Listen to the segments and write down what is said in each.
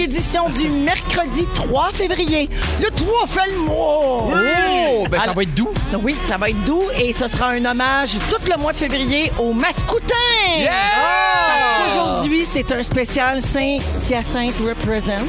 édition du mercredi 3 février. Le 3 fait le mois. Oh, ben ça va être doux. Oui, ça va être doux et ce sera un hommage tout le mois de février au mascoutin. Qu'aujourd'hui, c'est un spécial Saint-Hyacinthe Represent.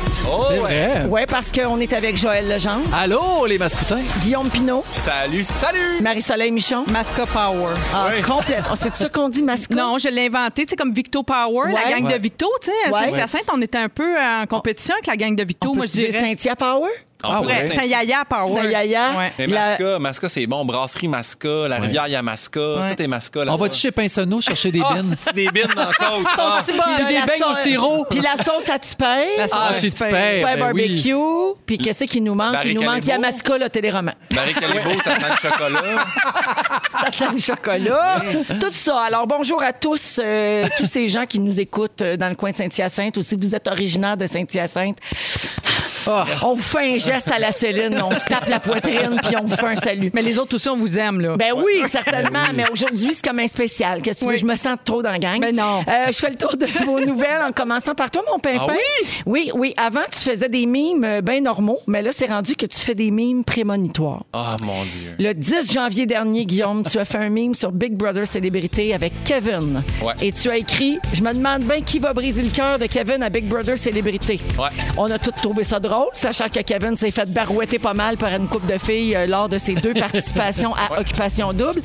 C'est vrai. Ouais, parce qu'on est avec Joël Legendre, Allô, les mascoutins? Guillaume Pinot, Salut, salut! Marie-Soleil Michon. Masca Power. Ah, Oui. complètement. C'est ça qu'on dit, mascot? Non, je l'ai inventé, tu sais, comme Victo Power, la gang Ouais. de Victo, tu sais, à Ouais. Saint-Hyacinthe, on était un peu en compétition avec la gang de Victo, On moi je dirais. Saint-Hyacinthe Power? Ah Ouais, ouais. Saint-Yaya Power. Saint-Yaya. Ouais. Mais La- Masca, Masca, c'est bon. Brasserie Masca, la rivière Yamaska, Ouais. tout est Masca. On va-tu chez Pinsonneau chercher des Ah, bines? des bines dans le côte. Ah. Puis Puis des la beignes au sauce- sirop. Puis la sauce à sauce Ah, à chez ben oui. barbecue. Puis qu'est-ce qui nous manque? Il nous manque. Yamaska, le téléroman. Marie Calibo, ça sent le chocolat. Ça sent le chocolat. Tout ça. Alors, bonjour à tous, euh, tous ces gens qui nous écoutent euh, dans le coin de Saint-Hyacinthe ou si vous êtes originaire de Saint-Hyacinthe. Ah, On vous fait un geste à la Céline, on se tape la poitrine puis on vous fait un salut. Mais les autres aussi, on vous aime, là. Ben oui, certainement, mais aujourd'hui, c'est comme un spécial. Qu'est-ce que tu veux? Oui. Je me sens trop dans la gang. Ben non. Euh, je fais le tour de vos nouvelles en commençant par toi, mon pimpin. Ah oui? Oui, oui. Avant, tu faisais des mimes bien normaux, mais là, c'est rendu que tu fais des mimes prémonitoires. Ah, mon Dieu. Le 10 janvier dernier, Guillaume, tu as fait un mime sur Big Brother Célébrité avec Kevin. Ouais. Et tu as écrit Je me demande bien qui va briser le cœur de Kevin à Big Brother Célébrité. Ouais. On a tous trouvé ça drôle, sachant que Kevin s'est fait barouetter pas mal par une coupe de filles euh, lors de ses deux participations à Occupation Double.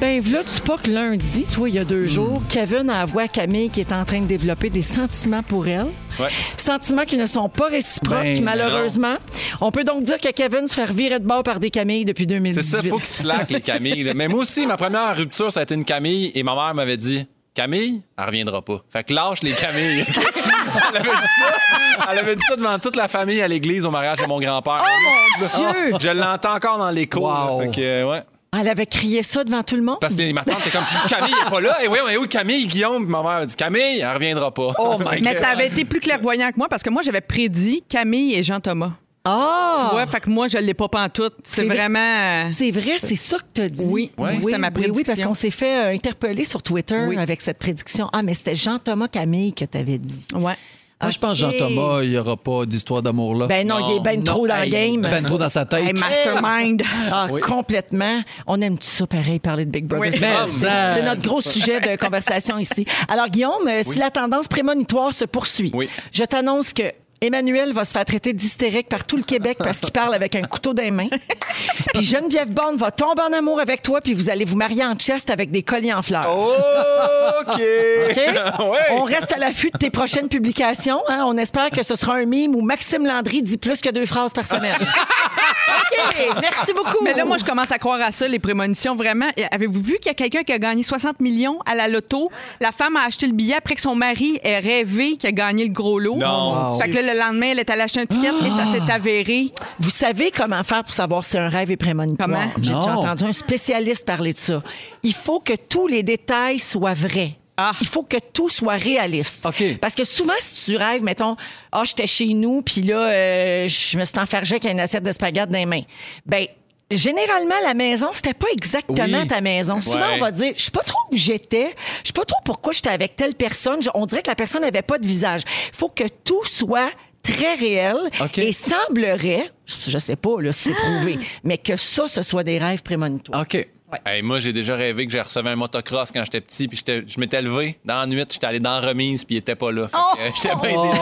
Ben, là, tu pas que lundi, toi, il y a deux jours, Kevin a à Camille qu'il est en train de développer des sentiments pour elle. Ouais. Sentiments qui ne sont pas réciproques, Ben, malheureusement. On peut donc dire que Kevin se fait revirer de bord par des Camilles depuis 2018. C'est ça, faut qu'ils se laquent, les Camilles. là. Mais moi aussi, ma première rupture, ça a été une Camille et ma mère m'avait dit Camille, elle reviendra pas. Fait que lâche les Camilles. elle avait dit ça. Elle avait dit ça devant toute la famille à l'église au mariage de mon grand-père. Oh mon Dieu! Je l'entends encore dans l'écho. Wow. Fait que, euh, ouais. Elle avait crié ça devant tout le monde? Parce que ma tante était comme Camille est pas là. Et oui, on est où Camille, Guillaume? Puis ma mère a dit Camille, elle reviendra pas. Oh my Mais God. t'avais été plus clairvoyant que moi parce que moi, j'avais prédit Camille et Jean-Thomas. Ah! Tu vois, fait que moi, je l'ai pas pantoute. C'est C'est vrai. vraiment. euh, C'est vrai, c'est ça que tu as dit. Oui, oui, c'était ma Oui, oui, prédiction. parce qu'on s'est fait euh, interpeller sur Twitter Oui. avec cette prédiction. Ah, mais c'était Jean-Thomas Camille que tu avais dit. Ouais. Moi, je pense que. Jean-Thomas, il n'y aura pas d'histoire d'amour là. Ben non, il est ben trop dans le game. Ben trop dans sa tête. Hey, mastermind. Ah, complètement. On aime tout ça pareil, parler de Big Brother. Oui. C'est Mais notre- ça- C'est notre gros sujet de conversation ici. Alors, Guillaume, euh, si la tendance prémonitoire se poursuit, Oui. je t'annonce que Emmanuel va se faire traiter d'hystérique par tout le Québec parce qu'il parle avec un couteau dans les mains. Puis Geneviève Bond va tomber en amour avec toi, puis vous allez vous marier en chest avec des colliers en fleurs. OK. OK? Ouais. On reste à l'affût de tes prochaines publications. hein. On espère que ce sera un mime où Maxime Landry dit plus que deux phrases par semaine. OK, merci beaucoup. Mais là, moi, je commence à croire à ça, les prémonitions, vraiment. Avez-vous vu qu'il y a quelqu'un qui a gagné 60 millions à la loto? La femme a acheté le billet après que son mari ait rêvé qu'il a gagné le gros lot. Non. Fait que là, le lendemain, elle est allée acheter un ticket et ça s'est avéré. Vous savez comment faire pour savoir si un rêve est prémonitoire? Comment? J'ai déjà entendu un spécialiste parler de ça. Il faut que tous les détails soient vrais. Ah. Il faut que tout soit réaliste. OK. Parce que souvent, si tu rêves, mettons, ah, j'étais chez nous, puis là, euh, je me suis enfargé avec une assiette d'espaghette dans les mains. Ben, généralement, la maison, c'était pas exactement Oui. ta maison. Souvent, Ouais. on va dire, je sais pas trop où j'étais, je sais pas trop pourquoi j'étais avec telle personne. On dirait que la personne n'avait pas de visage. Il faut que tout soit très réel et semblerait, je sais pas là, si c'est prouvé, mais que ça, ce soit des rêves prémonitoires. OK. Hey, moi, j'ai déjà rêvé que j'ai recevé un motocross quand j'étais petit, puis j'étais- je m'étais levé dans la nuit, j'étais allé dans la remise, puis il était pas là. Oh! euh, j'étais bien déçu.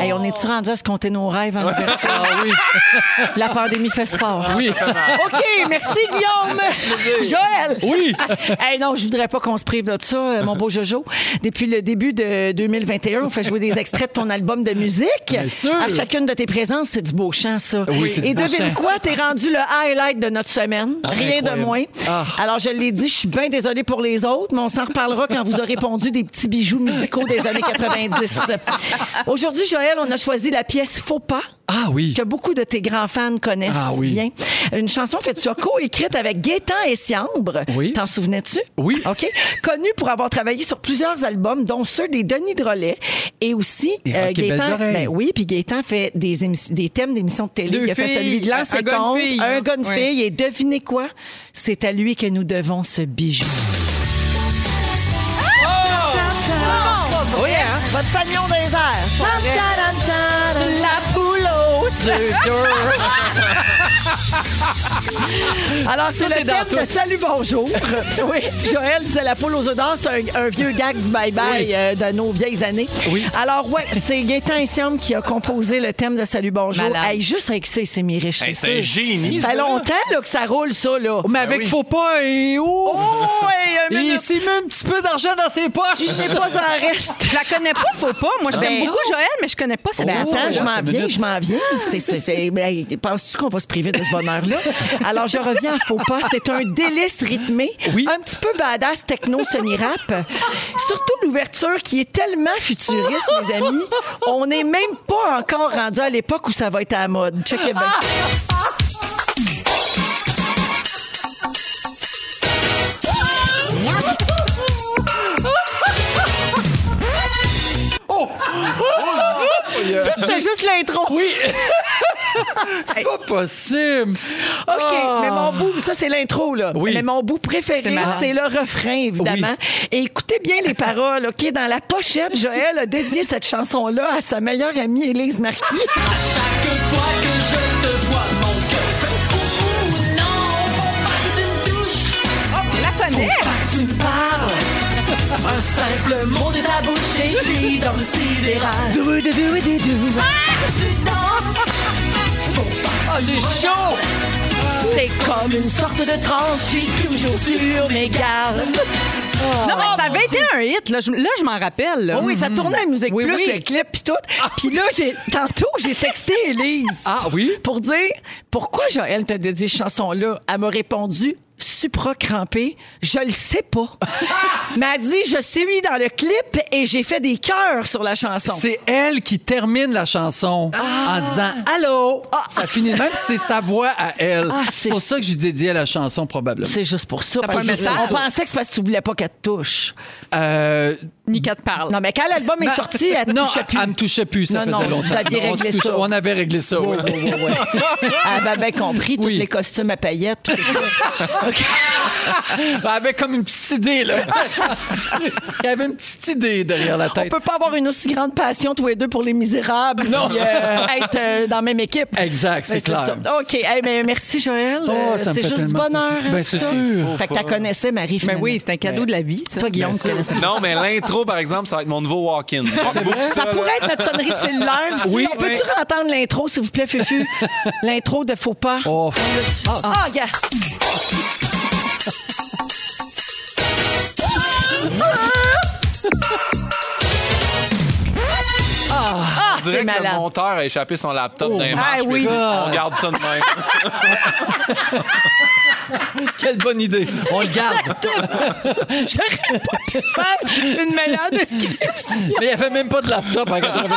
Hey, on est-tu rendu à se compter nos rêves en ouverture? Ah oui. La pandémie fait ce fort. Oui. OK, merci Guillaume. Joël. Oui. Hey, non, je voudrais pas qu'on se prive de ça, euh, mon beau Jojo. Depuis le début de 2021, on fait jouer des extraits de ton album de musique. Bien sûr. À chacune de tes présences, c'est du beau chant, ça. Oui, c'est Et devine chant. quoi? T'es rendu le highlight de notre semaine. Rien de moins. Ah. Alors, je l'ai dit, je suis bien désolée pour les autres, mais on s'en reparlera quand vous aurez pondu des petits bijoux musicaux des années 90. Aujourd'hui, Joël, on a choisi la pièce Faux pas. Ah oui. Que beaucoup de tes grands fans connaissent Ah oui. bien. Une chanson que tu as coécrite avec Gaétan et Siambre. Oui. T'en souvenais-tu? Oui. OK. Connu pour avoir travaillé sur plusieurs albums, dont ceux des Denis Drolet. Et aussi, Et Belles Oreilles. ben oui, puis Gaétan fait des, des thèmes d'émissions de télé. Deux Il a fait filles, celui de gars, une Compte, fille. un gars, une Oui. fille. Et devinez quoi? C'est à lui que nous devons ce bijou. Oui, hein? Votre fanion des airs. la poule aux Alors, c'est le thème de Salut, bonjour. oui, Joël, c'est la poule aux œufs d'or. C'est un, un vieux gag du bye-bye Oui. euh, de nos vieilles années. Oui. Alors, ouais, c'est Gaëtan Essiam qui a composé le thème de Salut, bonjour. Hey, juste avec ça, il s'est mis riche. Hey, c'est un génie, Ça fait longtemps là, que ça roule, ça, là. Mais avec oui. faux pas et oh! Oh, Il s'est mis un petit peu d'argent dans ses poches. C'est pas en reste. Je la connais pas, faut pas. Moi, je t'aime Ben, beaucoup, Joël, mais je connais pas cette Ben attends, je m'en viens, je m'en viens. C'est, c'est, c'est- ben, penses-tu qu'on va se priver de ce bonheur-là? Alors, je reviens à Faux pas. C'est un délice rythmé, Oui. un petit peu badass techno semi-rap. Surtout l'ouverture qui est tellement futuriste, mes amis. On n'est même pas encore rendu à l'époque où ça va être à la mode. Checkez bien. Ça, c'est juste l'intro. Oui. C'est pas possible. OK, Ah. mais mon bout, ça c'est l'intro, là. Oui. Mais mon bout préféré, C'est le refrain, évidemment. Et écoutez bien les paroles, OK? Dans la pochette, Joël a dédié cette chanson-là à sa meilleure amie Élise Marquis. Chaque fois que je te vois, mon cœur fait ouh non, faut pas que tu me touches, Je la connais. tu me parles. Un simple mot de ta bouche et je suis dans le sidéral. Danses, Ah, j'ai chaud. C'est comme une sorte de transe, je suis toujours sur mes gardes. Non, mais ça avait été un hit. Là, je, là, je m'en rappelle. là. Oh oui, ça tournait à Musique Oui, Plus, oui. le clip, puis tout. Puis là, j'ai, tantôt, j'ai texté Élise. Ah oui? Pour dire pourquoi Joël t'a dédié cette chanson-là? Elle m'a répondu supra-crampé, je le sais pas. Mais elle dit, je suis dans le clip et j'ai fait des cœurs sur la chanson. C'est elle qui termine la chanson en disant Allô? Ça finit même si c'est sa voix à elle. Ah, c'est- pour ça que j'ai dédié la chanson probablement. C'est juste pour ça. T'as parce pas un que message? On pensait que c'est parce que tu voulais pas qu'elle te touche. Euh, Ni qu'elle te parle. Non, mais quand l'album est ben, sorti, elle non, touchait plus. elle me touchait plus. Ça Non, non, faisait vous longtemps. aviez Non, on touchait- ça. On avait réglé ça. oui. Ouais, ouais, ouais, ouais. Elle avait bien compris tous Oui. les costumes à paillettes. puis. Elle avait comme une petite idée là. Elle avait une petite idée derrière la On tête. peut pas avoir une aussi grande passion tous les deux pour les misérables Non. puis, euh, être euh, dans la même équipe. Exact, c'est Ben, clair. ça. OK. Hey, mais merci, Joël. Oh, Euh, c'est juste du bonheur. Ben, c'est sûr. Fait que tu connaissais, Marie, Mais finalement. oui, c'est un cadeau de la vie, ça. Toi, Guillaume. Non, mais l'intro, par exemple, ça va être mon nouveau walk-in. Ça pourrait être notre sonnerie de cellulaire. aussi. Oui. On peut-tu entendre l'intro, s'il vous plaît, Fufu? L'intro de Faux pas. Oh, Ah, gars! Ah, dirait que malade. le monteur a échappé son laptop dans les Ah, marches. oui. dit, On garde ça de même. quelle bonne idée. On le garde. J'aurais pas pu faire une meilleure description. Mais il n'y avait même pas de laptop en 80.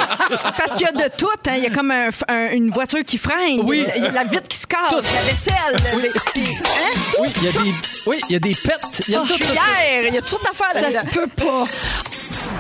Parce qu'il y a de tout. hein. Il y a comme un- un- une voiture qui freine. Oui. Il y a la vitre qui se casse. Tout. La vaisselle. les- hein? Oui, il y a des, oui, il y a des pets. Il y a tout, tout, tout. Cuillère. Il y a toutes sortes d'affaires Ça se peut pas.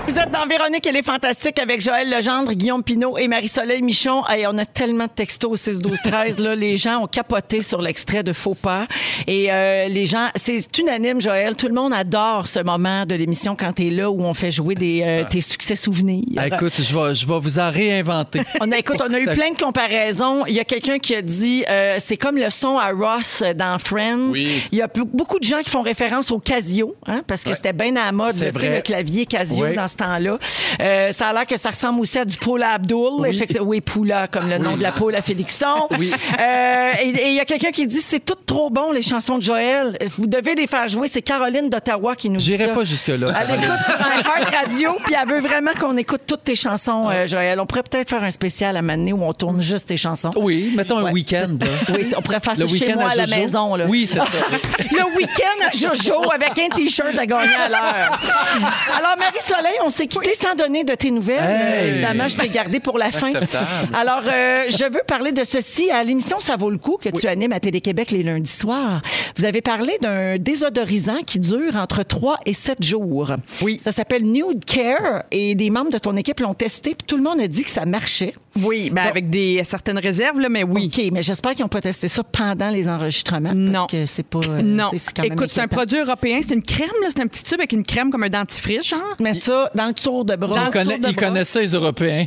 Vous êtes dans Véronique, elle est fantastique avec Joël Legendre, Guillaume Pinot et Marie-Soleil Michon. Hey, on a tellement de textos au 6 12 13 là, les gens ont capoté sur l'extrait de Faux pas et euh, les gens c'est unanime Joël, tout le monde adore ce moment de l'émission quand tu es là où on fait jouer des euh, tes succès souvenirs. Ah, écoute, je vais, je vais vous en réinventer. On a, écoute, on a eu plein de comparaisons. Il y a quelqu'un qui a dit euh, c'est comme le son à Ross dans Friends. Oui. Il y a be- beaucoup de gens qui font référence au Casio, hein, parce que c'était bien à la mode, vrai. le clavier Casio Oui. Dans ce temps-là. Euh, ça a l'air que ça ressemble aussi à du Paula Abdul. Oui. Oui, Poula, comme le nom de la poule à Félixon. Oui. Euh, et il y a quelqu'un qui dit c'est tout trop bon, les chansons de Joël. Vous devez les faire jouer. C'est Caroline d'Ottawa qui nous dit J'irai ça. pas jusque-là. Elle écoute sur un Heart Radio, puis elle veut vraiment qu'on écoute toutes tes chansons, euh, Joël. On pourrait peut-être faire un spécial à Mané où on tourne juste tes chansons. Oui, mettons Ouais. un week-end. Oui, on pourrait faire ça Le chez week-end moi à à, la maison. Là. Oui, c'est ça. Le week-end à Jojo avec un T-shirt à gagner à l'heure. Alors, Marie-Soleil, on s'est quitté sans donner de tes nouvelles. Hey. Évidemment, je t'ai gardé pour la fin. Acceptable. Alors, euh, je veux parler de ceci. À l'émission Ça vaut le coup que tu animes à Télé-Québec les lundis soirs, vous avez parlé d'un désodorisant qui dure entre 3 et 7 jours. Oui. Ça s'appelle Nude Care et des membres de ton équipe l'ont testé puis tout le monde a dit que ça marchait. Oui, ben avec des certaines réserves, là, mais oui. OK, mais j'espère qu'ils n'ont pas testé ça pendant les enregistrements. Non. Parce que c'est pas. euh, Non. quand même Écoute, c'est un produit européen. C'est une crème, là. C'est un petit tube avec une crème comme un dentifrice, genre. Mettre ça dans le tour de bras. Ils, bras. connaissent ça, les Européens.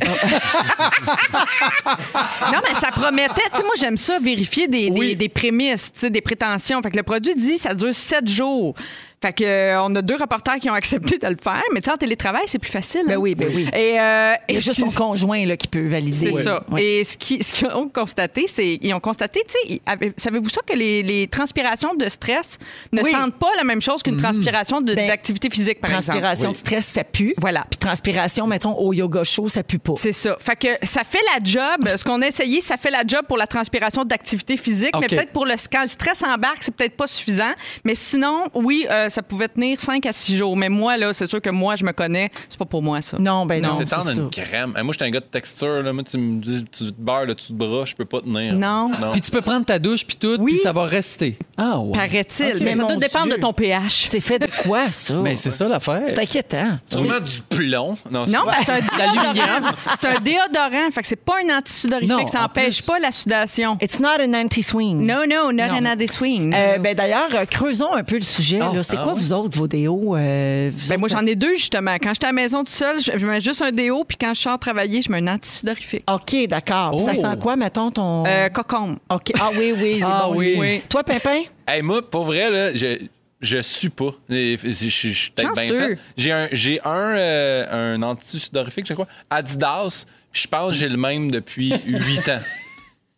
Non, mais ça promettait. Tu sais, moi, j'aime ça, vérifier des, des- Oui. des prémices, tu sais, des prétentions. Fait que le produit dit ça dure sept jours. Fait que euh, on a deux reporters qui ont accepté de le faire, mais tu sais, en télétravail, c'est plus facile. Ben hein. oui, ben oui. Et, euh, Il y a et juste son conjoint là, qui peut valider. C'est ça. Ouais. Et ce qu'ils ce ont constaté, c'est ils ont constaté, tu sais, savez-vous ça que les, les transpirations de stress ne Oui. sentent pas la même chose qu'une transpiration de- Ben, d'activité physique, par exemple? Transpiration de stress, ça pue. Voilà. Puis transpiration, mettons, au yoga chaud, ça pue pas. C'est ça. Fait que ça fait la job. Ce qu'on a essayé, ça fait la job pour la transpiration d'activité physique, mais peut-être pour le quand le stress embarque, c'est peut-être pas suffisant. Mais sinon, oui, euh, ça pouvait tenir 5 à 6 jours. Mais moi, là, c'est sûr que moi, je me connais. C'est pas pour moi, ça. Non, ben non. C'est tendre une crème. Moi, j'étais un gars de texture. Là. Moi, tu me dis, tu te beurres le dessus de bras, je peux pas tenir. Non. non. Puis tu peux prendre ta douche, puis tout, Oui. puis ça va rester. Ah, ouais. Paraît-il. Mais ça doit dépendre de ton pH. C'est fait de quoi, ça? Mais c'est ça l'affaire. C'est inquiétant. Sûrement du plomb. Non, c'est Non, pas- ben, c'est un déodorant. C'est un déodorant. Fait que c'est pas un antisudorifique. Ça empêche pas la sudation. It's not an anti-swing. No, no, not Non. another swing. Euh, ben, D'ailleurs, creusons un peu le sujet. Oh, là. C'est ah quoi, ouais? vous autres, vos déos? euh, vous Ben, moi, j'en ai deux, justement. Quand j'étais à la maison toute seule, je je mets juste un déo, puis quand je sors travailler, je mets un antisudorifique. OK, d'accord. Ça Oh. sent quoi, mettons, ton... Euh, cocombe. OK. Ah oui, oui. Ah bon, oui. Oui. Toi, Pimpin? Hey, moi, pour vrai, là, je, je suis pas. Je je- je suis peut-être bien fait. J'ai un, j'ai un, euh, un anti-sudorifique, je sais quoi, Adidas. puis Je pense que j'ai le même depuis 8 ans.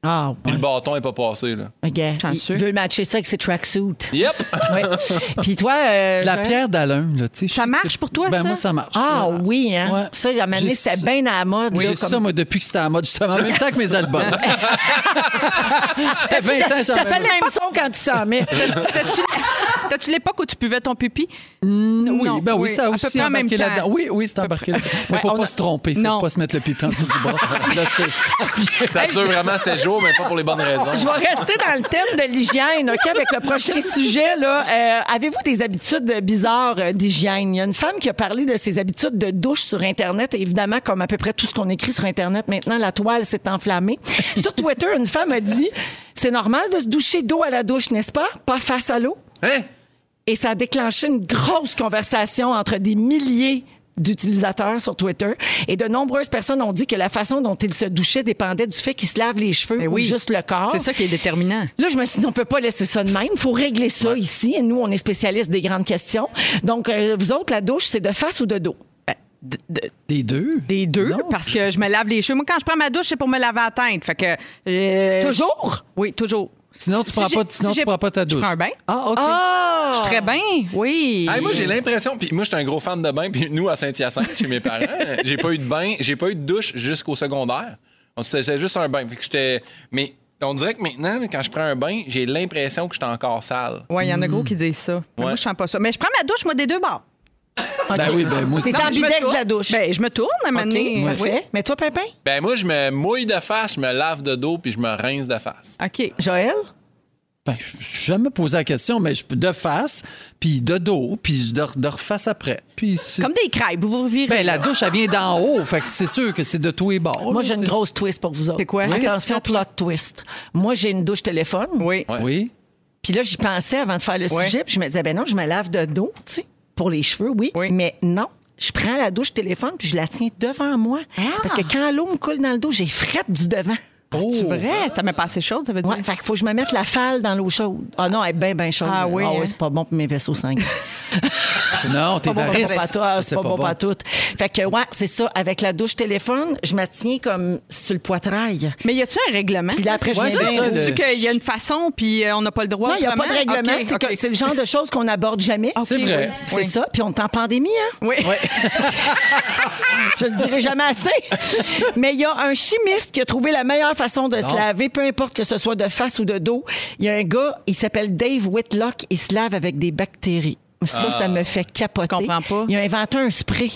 Ah, Puis ouais. le bâton est pas passé, là. OK. Chanceux. Il veut matcher ça avec ses tracksuits. Yep! Oui. Puis toi, euh, La Joël? pierre d'Alain, là, tu sais. je Ça marche pour toi, ben, ça? moi, ça marche. Ah oui, hein? Ouais. Ça, il y a J'ai c'était bien à la mode. Oui, j'ai comme- ça, moi, depuis que c'était à la mode, justement, en même temps que mes albums. T'as 20 ans, j'en Ça fait le même son quand tu s'en mets? T'as-tu t'as-tu l'époque où tu buvais ton pipi? Oui, Non, ben oui, oui, ça à aussi près en même embarqué temps. là-dedans. Oui, oui, c'est embarqué là-dedans. Mais Ouais, faut pas se tromper, faut pas se mettre le pipi en dessous du bras. Là, c'est ça. Ça dure vraiment 7 jours, mais pas pour les bonnes raisons. Je vais rester dans le thème de l'hygiène, OK, avec le prochain sujet. Là. Euh, Avez-vous des habitudes bizarres euh, d'hygiène? Il y a une femme qui a parlé de ses habitudes de douche sur Internet. Et évidemment, comme à peu près tout ce qu'on écrit sur Internet, maintenant, la toile s'est enflammée. sur Twitter, une femme a dit C'est normal de se doucher d'eau à la douche, n'est-ce pas? Pas face à l'eau. Hein? Et ça a déclenché une grosse conversation entre des milliers d'utilisateurs sur Twitter. Et de nombreuses personnes ont dit que la façon dont ils se douchaient dépendait du fait qu'ils se lavent les cheveux Ben ou oui. juste le corps. C'est ça qui est déterminant. Là, je me suis dit, on peut pas laisser ça de même. Il faut régler ça ici. Et nous, on est spécialistes des grandes questions. Donc, euh, vous autres, la douche, c'est de face ou de dos? Ben, de- de- Des deux? des deux, Non. parce que je me lave les cheveux. Moi, quand je prends ma douche, c'est pour me laver la tête. Fait que. euh, Toujours? Oui, toujours. Sinon, tu Si prends pas, sinon, si tu prends pas ta douche. Je prends un bain. Ah, OK. Ah! Je suis très bien, oui. Hey, moi, j'ai l'impression, puis moi, j'étais un gros fan de bain, puis nous, à Saint-Hyacinthe, chez mes parents, j'ai pas eu de bain, j'ai pas eu de douche jusqu'au secondaire. C'était juste un bain. Fait que j'étais. Mais on dirait que maintenant, quand je prends un bain, j'ai l'impression que j'étais encore sale. Oui, il y en a gros qui disent ça. Ouais. Moi, je sens pas ça. Mais je prends ma douche, moi, des deux bords. Ben oui, ben moi aussi. T'es ambidex de la douche. Ben, je me tourne à un. Mais toi, Pimpin? Ben, moi, je me mouille de face, je me lave de dos, puis je me rince de face. OK. Joël? Ben, je n'ai jamais posé la question, mais je peux de face, puis de dos, puis de, de reface après. Puis Comme des crêpes, vous vous revirez. ben, la douche, elle vient d'en haut, fait que c'est sûr que c'est de tous les bords. Moi, j'ai une grosse twist pour vous autres. C'est quoi? Attention, plot twist. Moi, j'ai une douche téléphone. Oui. Ouais. Oui. Puis là, j'y pensais avant de faire le Ouais. sujet. Puis je me disais, ben non, je me lave de dos, tu sais, pour les cheveux, oui. Oui. Mais non. Je prends la douche téléphone puis je la tiens devant moi. Parce que quand l'eau me coule dans le dos, j'ai frette du devant. C'est vrai? T'as même pas assez chaude, ça veut dire? Ouais, fait qu'il faut que je me mette la falle dans l'eau chaude. Ah non, elle est bien, bien chaude. Ah oui, hein? c'est pas bon pour mes vaisseaux sanguins. Non, t'es pas bon pas toi, c'est pas, bon pour tout. Fait que, ouais, c'est ça. Avec la douche téléphone, je me tiens comme sur le poitrail. Mais y a-tu un règlement? Puis là, après, je Ouais, viens C'est le- qu'il y a une façon, puis euh, on n'a pas le droit. Non, il n'y a pas de règlement. C'est, le genre de choses qu'on n'aborde jamais. C'est vrai. oui. C'est Oui. ça. Puis on est en pandémie, hein? Oui. Je le dirai jamais assez. Mais il y a un chimiste qui a trouvé la meilleure façon de se laver, peu importe que ce soit de face ou de dos. Il y a un gars, il s'appelle Dave Whitlock, il se lave avec des bactéries. Ça, ça me fait capoter. Je comprends pas. Il a inventé un spray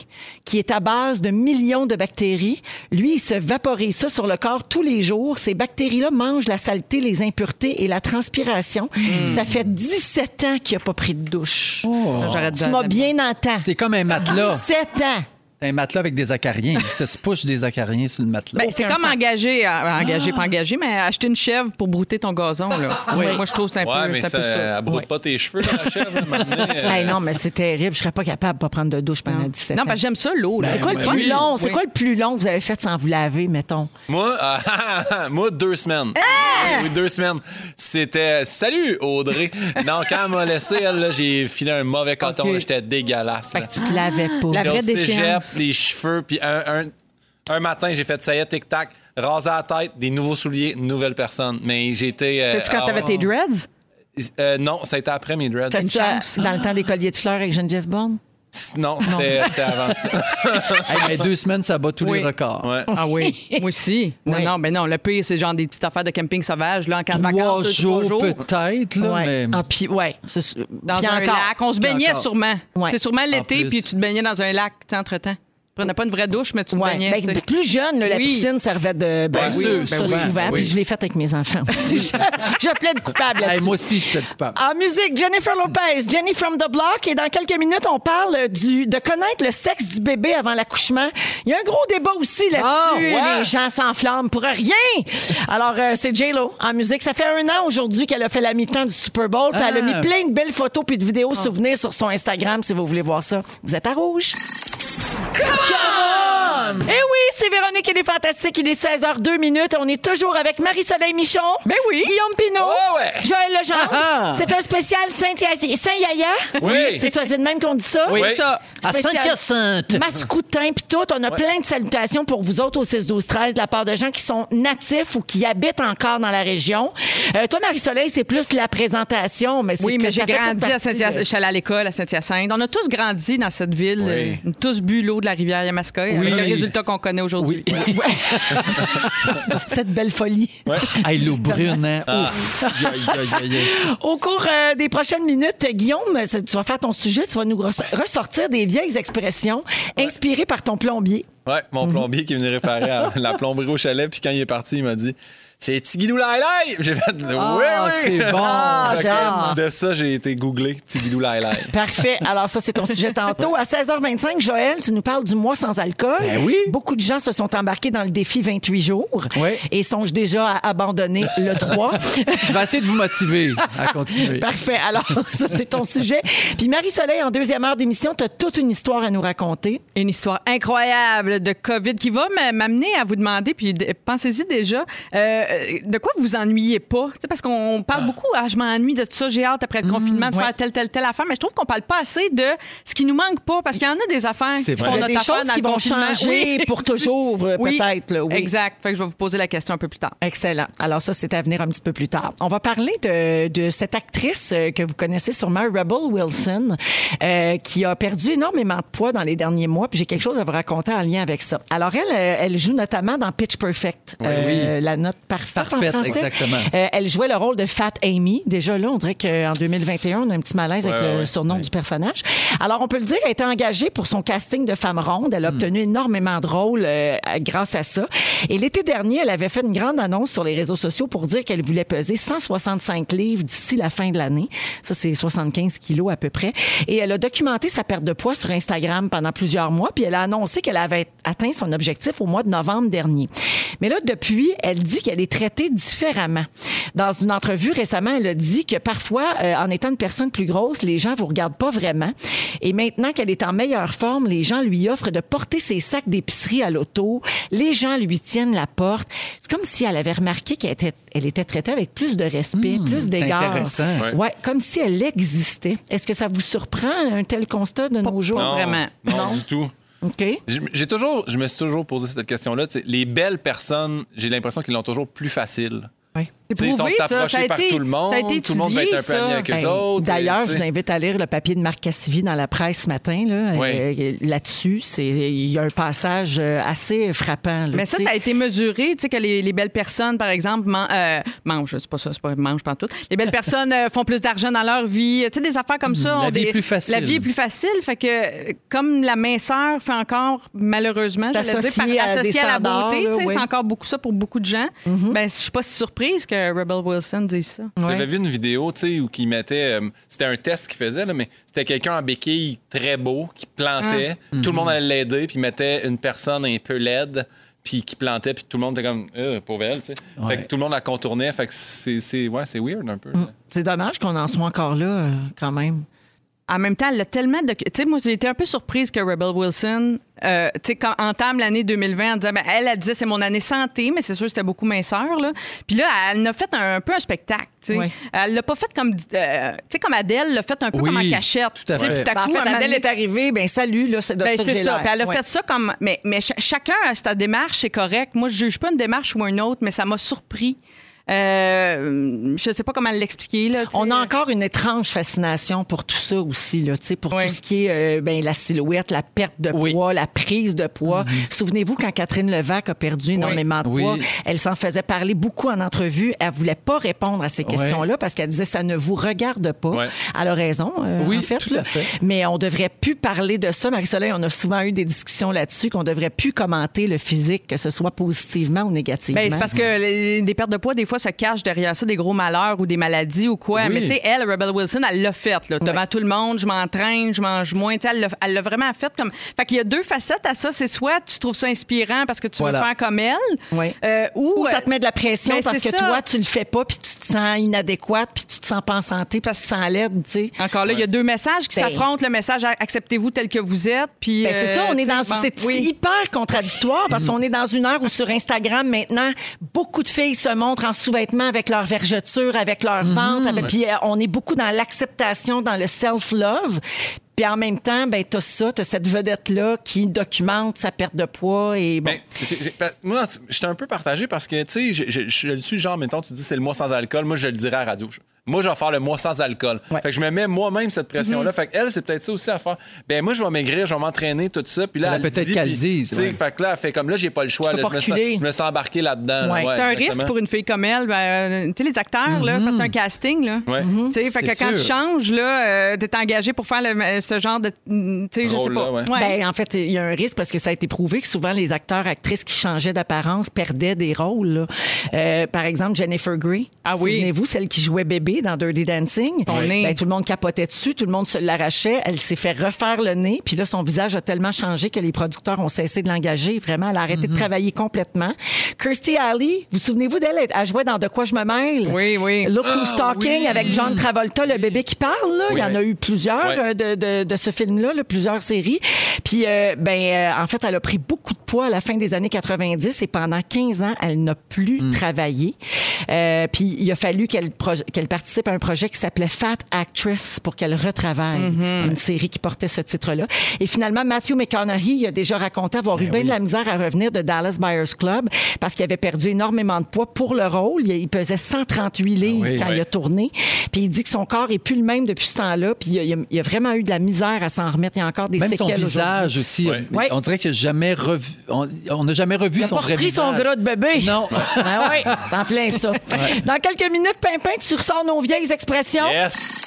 qui est à base de millions de bactéries. Lui, il se vaporise ça sur le corps tous les jours. Ces bactéries-là mangent la saleté, les impuretés et la transpiration. Ça fait 17 ans qu'il n'a pas pris de douche. J'arrête de Tu m'as bien entendu. C'est comme un matelas. 17 ans. T'as un matelas avec des acariens. Il se push des acariens sur le matelas. Ben, c'est comme sens. engager, euh, engager, pas engager, mais acheter une chèvre pour brouter ton gazon. Là. Moi, je trouve que c'est un Ouais, peu, mais c'est un ça, peu ça. elle broute pas tes cheveux, là, la chèvre. euh, Hey, non, mais c'est terrible. Je serais pas capable de pas prendre de douche pendant 17 Non, ans. parce que j'aime ça, l'eau. là. c'est quoi le plus oui. long? C'est Oui. quoi le plus long que vous avez fait sans vous laver, mettons? Moi, euh, moi, deux semaines. Ah! Oui, deux semaines. C'était Salut, Audrey. Non, quand elle m'a laissé, elle, là, j'ai filé un mauvais coton. J'étais dégueulasse. Fait que tu te lavais pas. La vraie les cheveux, puis un, un, un matin, j'ai fait ça y est, tic-tac, rasé la tête, des nouveaux souliers, nouvelle personne. Mais j'étais. euh, Sais-tu quand ah t'avais tes dreads? Euh, non, ça a été après mes dreads. T'as-tu dans le temps des colliers de fleurs avec Geneviève Bourne? Non, c'était avant ça. Hey, mais deux semaines, ça bat tous Oui. les records. Ouais. Ah oui, moi aussi. Non, Oui. non, mais non, le pire, c'est genre des petites affaires de camping sauvage, là, en camp de vacances, deux, jours, jours. peut-être, là, ouais. mais... Ah, puis, ouais. Dans puis un encore. lac. On se baignait sûrement. Ouais. C'est sûrement l'été, puis tu te baignais dans un lac, tu sais, entre-temps. Tu prenais pas une vraie douche, mais tu te Ouais. baignais. Ben, tu sais. plus jeune, là, la Oui. piscine servait de. Ben, Bien oui, sûr, ça ben oui, souvent. ben oui. Puis je l'ai faite avec mes enfants aussi. je, je plaide coupable Hey, là-dessus. moi aussi, je être coupable. En musique, Jennifer Lopez, Jenny from the Block. Et dans quelques minutes, on parle du, de connaître le sexe du bébé avant l'accouchement. Il y a un gros débat aussi là-dessus. Ah, ouais. Les gens s'enflamment pour rien. Alors, euh, c'est J-Lo en musique. Ça fait un an aujourd'hui qu'elle a fait la mi-temps du Super Bowl. Puis elle a Ah. mis plein de belles photos puis de vidéos souvenirs sur son Instagram si vous voulez voir ça. Vous êtes à rouge. Come on! Eh oui, c'est Véronique et les Fantastiques. Il est 16h02 minutes. On est toujours avec Marie-Soleil Michon. Ben oui. Guillaume Pinot. Ouais, ouais. Joël Legendre. Ah. C'est un spécial Saint-Yaya. Saint-Yaya? Oui. C'est ça, c'est de même qu'on dit ça? Oui. C'est ça. À Saint-Hyacinthe. Mascoutin puis tout. On a plein de salutations pour vous autres au 6-12-13 de la part de gens qui sont natifs ou qui habitent encore dans la région. Euh, toi, Marie-Soleil, c'est plus la présentation, mais c'est Oui, mais j'ai grandi à Saint-Hyacinthe. de- Je suis allée à l'école à Saint-Hyacinthe. On a tous grandi dans cette ville. Oui. euh, On a tous bu l'eau de la rivière Yamaska. Oui. Avec le résultat qu'on connaît aujourd'hui. Cette belle folie. Hey, l'eau brune, hein? Ouf. Aïe, aïe, aïe, aïe. Au cours euh, des prochaines minutes, Guillaume, c'est- tu vas faire ton sujet, tu vas nous res- ressortir des vieilles expressions inspirées par ton plombier. Ouais, mon plombier qui est venu réparer à- la plomberie au chalet, puis quand il est parti, il m'a dit C'est Tigidou Lai Lai J'ai fait Oui, oui c'est bon. Ah, genre. De ça, j'ai été googlé Tigidou Lai Lai. Parfait. Alors ça, c'est ton sujet tantôt. À 16h25, Joël, tu nous parles du mois sans alcool. Ben oui. Beaucoup de gens se sont embarqués dans le défi 28 jours Oui. et songent déjà à abandonner le 3. Je vais essayer de vous motiver à continuer. Parfait. Alors, ça, c'est ton sujet. Puis Marie-Soleil, en deuxième heure d'émission, tu as toute une histoire à nous raconter. Une histoire incroyable de COVID qui va m'amener à vous demander, puis pensez-y déjà, euh, de quoi vous ennuyez pas? Parce qu'on parle beaucoup, ah, je m'ennuie de ça, j'ai hâte après le confinement de ouais. faire telle, telle, telle affaire, mais je trouve qu'on parle pas assez de ce qui nous manque pas, parce qu'il y en a des affaires C'est qui vrai. font notre des affaire choses dans qui le vont changer Oui. pour toujours, euh, Oui. peut-être. oui. Exact. Fait que je vais vous poser la question un peu plus tard. Excellent. Alors ça, c'est à venir un petit peu plus tard. On va parler de, de cette actrice euh, que vous connaissez sûrement, Rebel Wilson, euh, qui a perdu énormément de poids dans les derniers mois. Puis j'ai quelque chose à vous raconter en lien avec ça. Alors elle, euh, elle joue notamment dans Pitch Perfect, euh, la note parfaite, en Parfaite, français. exactement. Euh, elle jouait le rôle de Fat Amy. Déjà là, on dirait qu'en 2021, on a un petit malaise avec Ouais, le ouais. surnom du personnage. Alors on peut le dire, elle a été engagée pour son casting de femme ronde. Elle a obtenu énormément de rôles euh, grâce à ça. Et l'été dernier, elle avait fait une grande annonce sur les réseaux sociaux pour dire qu'elle voulait peser 165 livres d'ici la fin de l'année. Ça, c'est 75 kilos à peu près. Et elle a documenté sa perte de poids sur Instagram pendant plusieurs mois, puis elle a annoncé qu'elle avait atteint son objectif au mois de novembre dernier. Mais là, depuis, elle dit qu'elle est traitée différemment. Dans une entrevue récemment, elle a dit que parfois, euh, en étant une personne plus grosse, les gens vous regardent pas vraiment. Et maintenant qu'elle est en meilleure forme, les gens lui offrent de porter ses sacs d'épicerie à l'auto. Les gens lui tiennent la porte. C'est comme si elle avait remarqué qu'elle était, elle était traitée avec plus de respect, plus d'égard. intéressant. Ouais. Ouais, comme si elle existait. Est-ce que ça vous surprend un tel constat de nos jours? pas vraiment. Non, Non. du tout. OK. J'ai toujours, je me suis toujours posé cette question-là. Les belles personnes, j'ai l'impression qu'ils l'ont toujours plus facile. Oui. Sais, Ils sont prouvé, ça. approchés par été- tout le monde. ça a été tout le monde va être un peu ami avec eux Ben, autres. D'ailleurs, je vous invite à lire le papier de Marc Cassivi dans la presse ce matin. Là, Oui. Euh, là-dessus, c'est il y a un passage euh, assez frappant. là, Mais ça, ça a été mesuré, tu sais, que les, les belles personnes, par exemple, man- euh, mangent, c'est pas ça, c'est pas mangent pas tout. Les belles personnes euh, font plus d'argent dans leur vie, tu sais, des affaires comme ça. La ont vie des- est plus facile. La vie est plus facile, fait que euh, comme la minceur fait encore, malheureusement, j'allais dire, par- à des associé à, la beauté, là, oui. c'est encore beaucoup ça pour beaucoup de gens. Ben, je suis pas si surprise que Rebel Wilson dise ça. Ouais. J'avais vu une vidéo, tu sais, où il mettait. euh, c'était un test qu'il faisait, là, mais c'était quelqu'un en béquille très beau qui plantait. Tout le monde allait l'aider, puis mettait une personne un peu laide, puis qui plantait, puis tout le monde était comme, euh, pauvre elle, tu sais. Ouais. Fait que tout le monde la contournait. Fait que c'est, c'est, ouais, c'est weird un peu. C'est dommage qu'on en soit encore là, euh, quand même. En même temps, elle a tellement de. Tu sais, moi, j'ai été un peu surprise que Rebel Wilson, euh, tu sais, quand entame l'année 2020 en disant, ben, elle, elle disait c'est mon année santé, mais c'est sûr que c'était beaucoup minceur, là. Puis là, elle en a fait un, peu un spectacle, tu sais. Ouais. Elle l'a pas fait comme. euh, tu sais, comme Adèle l'a fait un peu Oui, comme en cachette. tout à Tu sais, fait. tout à Ben, en coup, fait, Adèle est arrivée, ben salut, là, c'est de Ben, c'est ça. Puis elle a Ouais. fait ça comme. Mais, mais ch- chacun a sa démarche, c'est correct. Moi, je juge pas une démarche ou une autre, mais ça m'a surpris. Euh, je sais pas comment l'expliquer. là. On a encore une étrange fascination pour tout ça aussi, là, tu sais, pour Oui. tout ce qui est euh, ben, la silhouette, la perte de Oui. poids, la prise de poids. Souvenez-vous quand Catherine Levac a perdu énormément de poids, elle s'en faisait parler beaucoup en entrevue. Elle voulait pas répondre à ces questions-là parce qu'elle disait ça ne vous regarde pas. Elle a raison, euh, Oui, en fait. tout à fait. Mais on devrait plus parler de ça. Marie-Soleil, on a souvent eu des discussions là-dessus qu'on devrait plus commenter le physique, que ce soit positivement ou négativement. Ben, c'est parce que les, des pertes de poids, des fois, se cachent derrière ça des gros malheurs ou des maladies ou quoi. Oui. Mais tu sais, elle, Rebel Wilson, elle l'a fait. Là, devant tout le monde, je m'entraîne, je mange moins. Tu sais, Elle l'a- vraiment fait comme. Fait qu'il y a deux facettes à ça. C'est soit tu trouves ça inspirant parce que tu Voilà. veux faire comme elle, Oui. euh, ou, Ou ça te met de la pression Ben, parce que ça. toi, tu le fais pas, puis tu te sens inadéquate, puis tu te sens pas en santé, puis tu te sens laide, tu sais. Encore là, il y a deux messages qui Ben- s'affrontent. Le message acceptez-vous tel que vous êtes. Puis Ben, c'est ça, euh, on est tu dans bon, c'est oui. hyper contradictoire parce qu'on est dans une heure où sur Instagram maintenant beaucoup de filles se montrent en sous-vêtements avec leur vergeture, avec leur ventre, avec- puis euh, on est beaucoup dans l'acceptation, dans le self-love. Puis en même temps, ben t'as ça, t'as cette vedette là qui documente sa perte de poids et bon. Ben, j'ai- j'ai- ben, moi, j'étais un peu partagé parce que, tu sais, je, je, je le suis genre, mettons, tu dis c'est le mois sans alcool. Moi, je le dirais à la radio. Moi, je vais faire le mois sans alcool. Ouais. Fait que je me mets moi-même cette pression-là. Fait qu'elle, c'est peut-être ça aussi à faire. Ben, moi, je vais maigrir, je vais m'entraîner, tout ça. Puis là, Elle elle peut-être dit, qu'elle dise, tu sais, ouais. Fait que là, elle fait comme là, j'ai pas le choix. Là, pas me sens, reculer. je me sens embarqué là-dedans. Ouais. Ouais, C'est un risque pour une fille comme elle. Ben, euh, tu sais, les acteurs, là, parce que c'est un casting. Là. Tu sais, fait que quand tu changes, là, euh, t'es engagé pour faire le- ce genre de. Tu sais, je sais pas. ouais. Ouais. Ben, en fait, il y a un risque parce que ça a été prouvé que souvent les acteurs, actrices qui changeaient d'apparence perdaient des rôles. Euh, par exemple, Jennifer Grey. Ah oui. Souvenez-vous, celle qui jouait bébé dans Dirty Dancing. Ben, tout le monde capotait dessus, tout le monde se l'arrachait. Elle s'est fait refaire le nez. Puis là, son visage a tellement changé que les producteurs ont cessé de l'engager. Vraiment, elle a arrêté de travailler complètement. Kirstie Alley, vous souvenez-vous d'elle? Elle jouait dans De quoi je me mêle? Oui, oui. Look Who's Talking oui. avec John Travolta, le bébé qui parle. là. Il y en a eu plusieurs euh, de, de, de ce film-là, là, plusieurs séries. Puis, euh, ben, euh, en fait, elle a pris beaucoup de poids à la fin des années 90 et pendant 15 ans, elle n'a plus Hmm. travaillé. Puis, il a fallu qu'elle proje- qu'elle participe à un projet qui s'appelait Fat Actress pour qu'elle retravaille Mm-hmm. une série qui portait ce titre-là. Et finalement, Matthew McConaughey il a déjà raconté avoir Ben eu bien de la misère à revenir de Dallas Buyers Club parce qu'il avait perdu énormément de poids pour le rôle. Il, pesait 138 livres oui. quand il a tourné. Puis il dit que son corps est plus le même depuis ce temps-là. Puis il a, il a- a vraiment eu de la misère à s'en remettre. Il y a encore des Même son séquelles visage aussi. Ouais. Ouais. On dirait qu'il n'a jamais revu. On n'a jamais revu Il n'a son pas vrai repris son gras de bébé. Non. Ah oui, t'en plein ça. Dans quelques minutes, Pimpin, tu ressors nos vieilles expressions. Yes!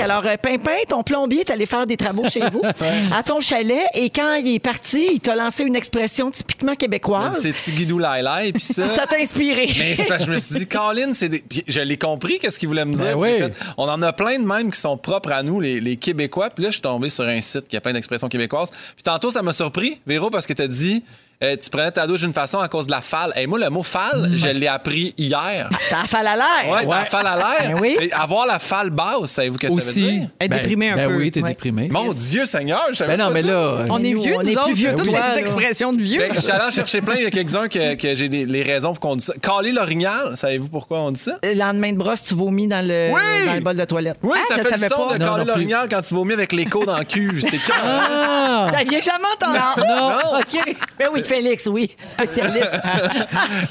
Alors, euh, Pimpin, ton plombier est allé faire des travaux chez vous, à ton chalet, et quand il est parti, il t'a lancé une expression typiquement québécoise. C'est Tigidou Lailai, puis ça. Ça t'a inspiré. Mais c'est parce que je me suis dit, Colin, c'est des. Puis je l'ai compris, qu'est-ce qu'il voulait me dire. Ben oui. fait, on en a plein de même qui sont propres à nous, les, les Québécois. Puis là, je suis tombé sur un site qui a plein d'expressions québécoises. Puis tantôt, ça m'a surpris, Véro, parce que tu as dit, euh, tu prenais ta douche d'une façon à cause de la falle. Et moi, le mot falle, je l'ai appris hier. T'as la falle à l'air. Ouais, t'as la falle à l'air. Ben oui. Avoir la falle basse, savez-vous qu'est-ce que ça veut Aussi. dire? Être déprimé un ben peu. oui, t'es Ouais. déprimé. Mon Dieu Seigneur, je savais Ben non, pas mais ça. là. On est Nous, vieux, on nous est plus vieux que toi, les là. expressions de vieux. Ben, je suis allé en chercher plein. Il y a quelques-uns que, que j'ai des- les raisons pour qu'on dise ça. Caler l'orignal, savez-vous pourquoi on dit ça? Le lendemain de brosse, tu vomis dans le, Oui! dans le bol de toilette. Oui, Ah, ça fait le son de caler l'orignal quand tu vomis avec l'écho dans le cul. C'était Ah! Vous l'aviez jamais entendu ça? Non. OK. Ben oui, Félix, oui, spécialiste.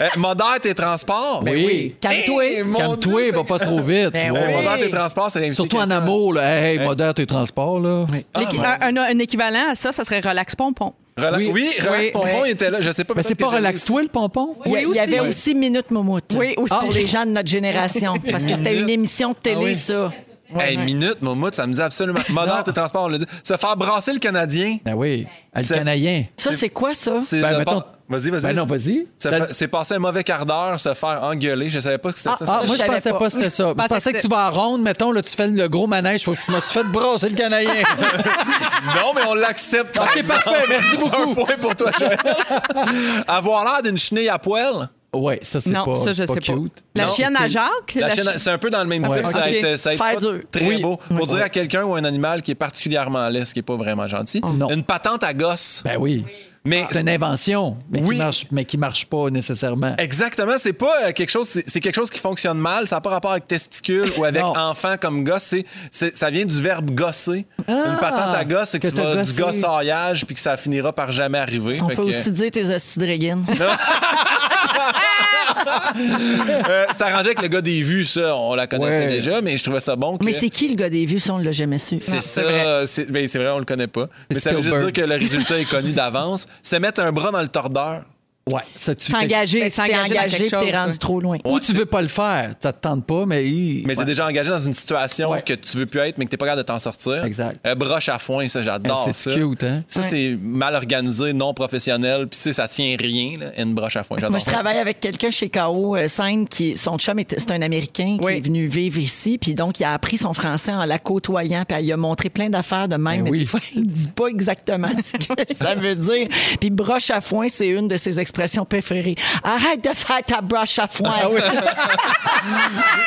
Euh, modère tes transports. Ben oui. Calme-toi. Eh, mon Calme-toi, Dieu, va pas trop vite. Ben toi. oui. Modère tes transports, c'est Surtout en amour, là. Hey, modère tes transports, là. L'équi- un, un- un équivalent à ça, ça serait relax pompon. Rela- Oui. Oui, Relax Oui. Pompon, Oui. il était là. Je sais pas. Mais c'est pas l'ai- relax-toi, le pompon? Il y, a- il y avait aussi. aussi Minute Moumoute. Oui, aussi. Pour les gens de notre génération. Parce que c'était une émission de télé, Ah oui. ça. Hey, minute, mon ça me dit absolument. Moderne et transport, on l'a dit. Se faire brasser le Canadien. Ben oui. Ah, Le C'est- Canadien. Ça, c'est quoi, ça? C'est Ben, le mettons- pas- Vas-y, vas-y. Ben non, vas-y. Ça La- fait- C'est passer un mauvais quart d'heure, se faire engueuler. Je savais pas que c'était ça. Ah, Ça, moi, je je savais pensais pas. pas que c'était ça. Je pensais pensais que tu vas en ronde, mettons, là, tu fais le gros manège. Je me suis fait brasser le Canadien. Non, mais on l'accepte. par OK, exemple. parfait. Merci Un beaucoup. point pour toi, Joël. Avoir l'air d'une chenille à poil. Oui, ça, c'est Non, pas, ça, je c'est sais pas. La Non, chienne à Jacques? La la chienne, chi- c'est un peu dans le même Ah, type. oui. Ça pas dur. très Oui. beau. Pour Oui. dire à quelqu'un ou un animal qui est particulièrement laid, ce qui est pas vraiment gentil. non. Une patente à gosse. Ben oui. Mais C'est une invention, mais, Oui. qui marche, mais qui marche pas nécessairement. Exactement, c'est pas euh, quelque chose, c'est quelque chose qui fonctionne mal. Ça n'a pas rapport avec testicule ou avec Non. enfant comme gosse. C'est, ça vient du verbe gosser. Une patente à gosse, c'est que, que tu vas du gossaillage puis que ça finira par jamais arriver. On Fait peut que, aussi dire tes régine. euh, c'est arrangé avec le gars des vues, ça. On la connaissait Ouais. déjà, mais je trouvais ça bon. que- Mais c'est qui le gars des vues, ça, on l'a jamais su? C'est ça, vrai. c'est ben, c'est vrai, on le connaît pas. Mais ça veut juste dire que le résultat est connu d'avance. Se mettre un bras dans le tordeur. Ouais, ça tu S'engager, t'es s'engager engagé t'es rendu ouais. trop loin. Ou tu veux pas le faire, ça te tente pas, mais. Mais t'es déjà engagé dans une situation Ouais. que tu veux plus être, mais que t'es pas capable de t'en sortir. Exact. Euh, broche à foin, ça, j'adore C'est ça. cute, hein? Ça, c'est mal organisé, non professionnel, puis ça tient rien, là, une broche à foin. Moi, je travaille avec quelqu'un chez KO euh, Scène qui son chum est- c'est un Américain qui Oui. est venu vivre ici, puis donc il a appris son français en la côtoyant, puis il a montré plein d'affaires de même, Ben mais oui. des fois il dit pas exactement ce que ça veut dire. Puis broche à foin, c'est une de ses expressions préférées. Arrête de faire ta broche à foin. Ah oui.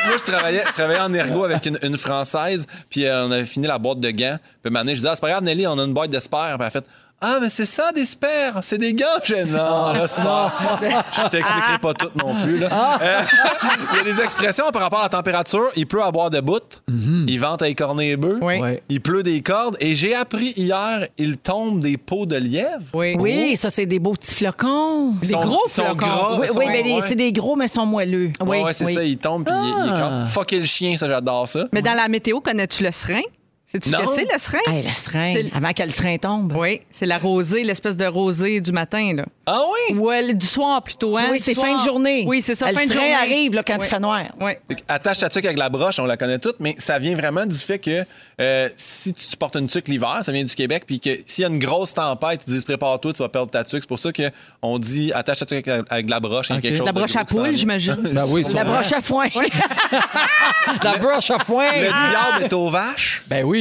Moi, je travaillais, je travaillais en ergo avec une, une Française, puis euh, on avait fini la boîte de gants. Puis maintenant, je disais, ah, c'est pas grave, Nelly, on a une boîte d'espère. Puis elle a fait, ah, mais c'est ça, des spères, c'est des gants. Je dis, non, là, Je t'expliquerai pas tout non plus. là. Euh, Il y a des expressions par rapport à la température. Il pleut à boire de bout. Il vente à écorner les bœufs. Oui. Il pleut des cordes. Et j'ai appris hier, il tombe des pots de lièvre. Oui. Oui, ça c'est des beaux petits flocons. Ils sont- gros ils sont flocons. gras, Oui, ils sont- oui, mais ouais. c'est des gros, mais ils sont moelleux. Ouais, ouais, c'est ça, il tombe puis il, il est Ah. comme, Fucker le chien, ça, j'adore ça. Mais dans la météo, connais-tu le serin? Sais-tu ce que c'est, le serin? Hey, le serin, C'est- avant que le serin tombe. Oui, c'est la rosée, l'espèce de rosée du matin, là. Ah oui? Ou elle- du soir plutôt, hein? Oui, du c'est soir. fin de journée. Oui, c'est ça, Le fin de serin journée. arrive là, quand il fait noir. Oui. Attache ta tuque avec la broche, on la connaît toutes, mais ça vient vraiment du fait que euh, si tu, tu portes une tuque l'hiver, ça vient du Québec, puis que s'il y a une grosse tempête, ils disent prépare-toi, tu vas perdre ta tuque. C'est pour ça qu'on dit attache ta tuque avec, avec de la broche. il y a Ok. quelque chose La de broche gros à qui s'en poule, vient. j'imagine. Ben oui, La sûrement. broche à foin. La broche à foin. Le diable est aux vaches. Ben oui.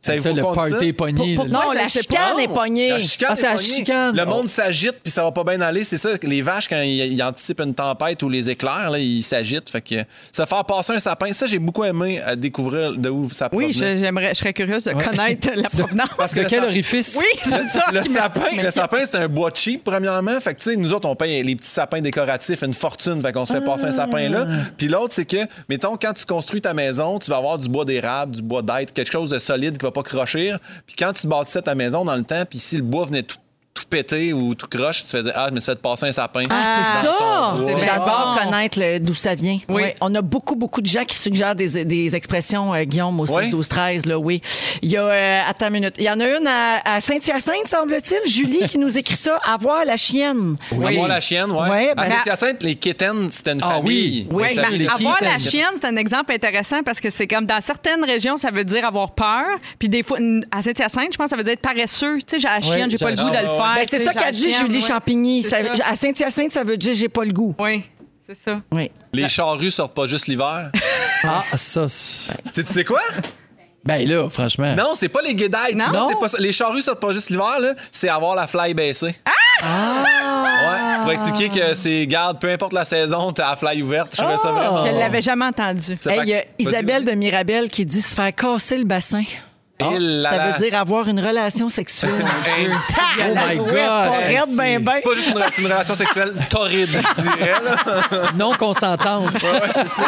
C'est ça, Savez-vous le party ça? est pogné. Pour- Non, la chicane est pognée. La chicane Ah, est c'est la pognée. chicane. Le Oh. monde s'agite puis ça va pas bien aller. C'est ça. Les vaches, quand ils, ils anticipent une tempête ou les éclairs, là, ils s'agitent. Fait que se faire passer un sapin, ça, j'ai beaucoup aimé à découvrir de où ça Oui, provenait. je- j'aimerais, je serais curieuse de connaître la provenance. Parce que De quel ça- orifice? Oui, c'est ça. Le sapin, le sapin, c'est un bois cheap, premièrement. Fait que, tu sais, nous autres, on paye les petits sapins décoratifs, une fortune. Fait qu'on se fait passer un sapin là. Puis l'autre, c'est que, mettons, quand tu construis ta maison, tu vas avoir du bois d'érable, du bois d'être, quelque chose de solide pas crochir. Puis quand tu bâtissais ta maison dans le temps, puis si le bois venait tout, tout péter ou tout croche, tu faisais, ah, me suis fait passer un sapin. Ah, c'est ça! J'adore bon. connaître d'où ça vient. Oui. Ouais. On a beaucoup, beaucoup de gens qui suggèrent des, des expressions, euh, Guillaume, au 6, Oui. 12, 13, là, oui. Il y a, euh, attends une minute. Il y en a une à, à Saint-Hyacinthe, semble-t-il. Julie qui nous écrit ça. Avoir la chienne. Avoir la chienne, ouais. Ouais, ben- à Saint-Hyacinthe, les kitaines, c'était une Ah famille. oui. Oui, Ça ben, avoir la chienne, c'est un exemple intéressant parce que c'est comme dans certaines régions, ça veut dire avoir peur. Puis des fois, à Saint-Hyacinthe, je pense que ça veut dire être paresseux. Tu sais, j'ai la chienne, j'ai pas le goût de ah, le faire. Ben, c'est ça qu'a dit Julie ouais. Champigny. C'est Ça- ça. à Saint-Hyacinthe, ça veut dire j'ai pas le goût. Oui, c'est ça. Oui. Les charrues sortent pas juste l'hiver? Ah, ça. c'est- tu sais- tu sais quoi? Ben là, franchement. Non, c'est pas les guédailles. tu Non. vois, c'est pas ça. Les charrues sortent pas juste l'hiver, là. C'est avoir la fly baissée. Ah! Ouais, pour expliquer que c'est, garde, peu importe la saison, t'as la fly ouverte. Je trouvais ça vraiment. Je l'avais jamais entendu. Hey, pas- il y a Vas-y, Isabelle de Mirabel qui dit se faire casser le bassin. Là Ça veut dire avoir une relation sexuelle. Hey, Oh my God. On Hey, regarde bien, bien. C'est pas juste une, c'est une relation sexuelle torride, je dirais. Là. Non consentante. Ouais, ouais, c'est ça.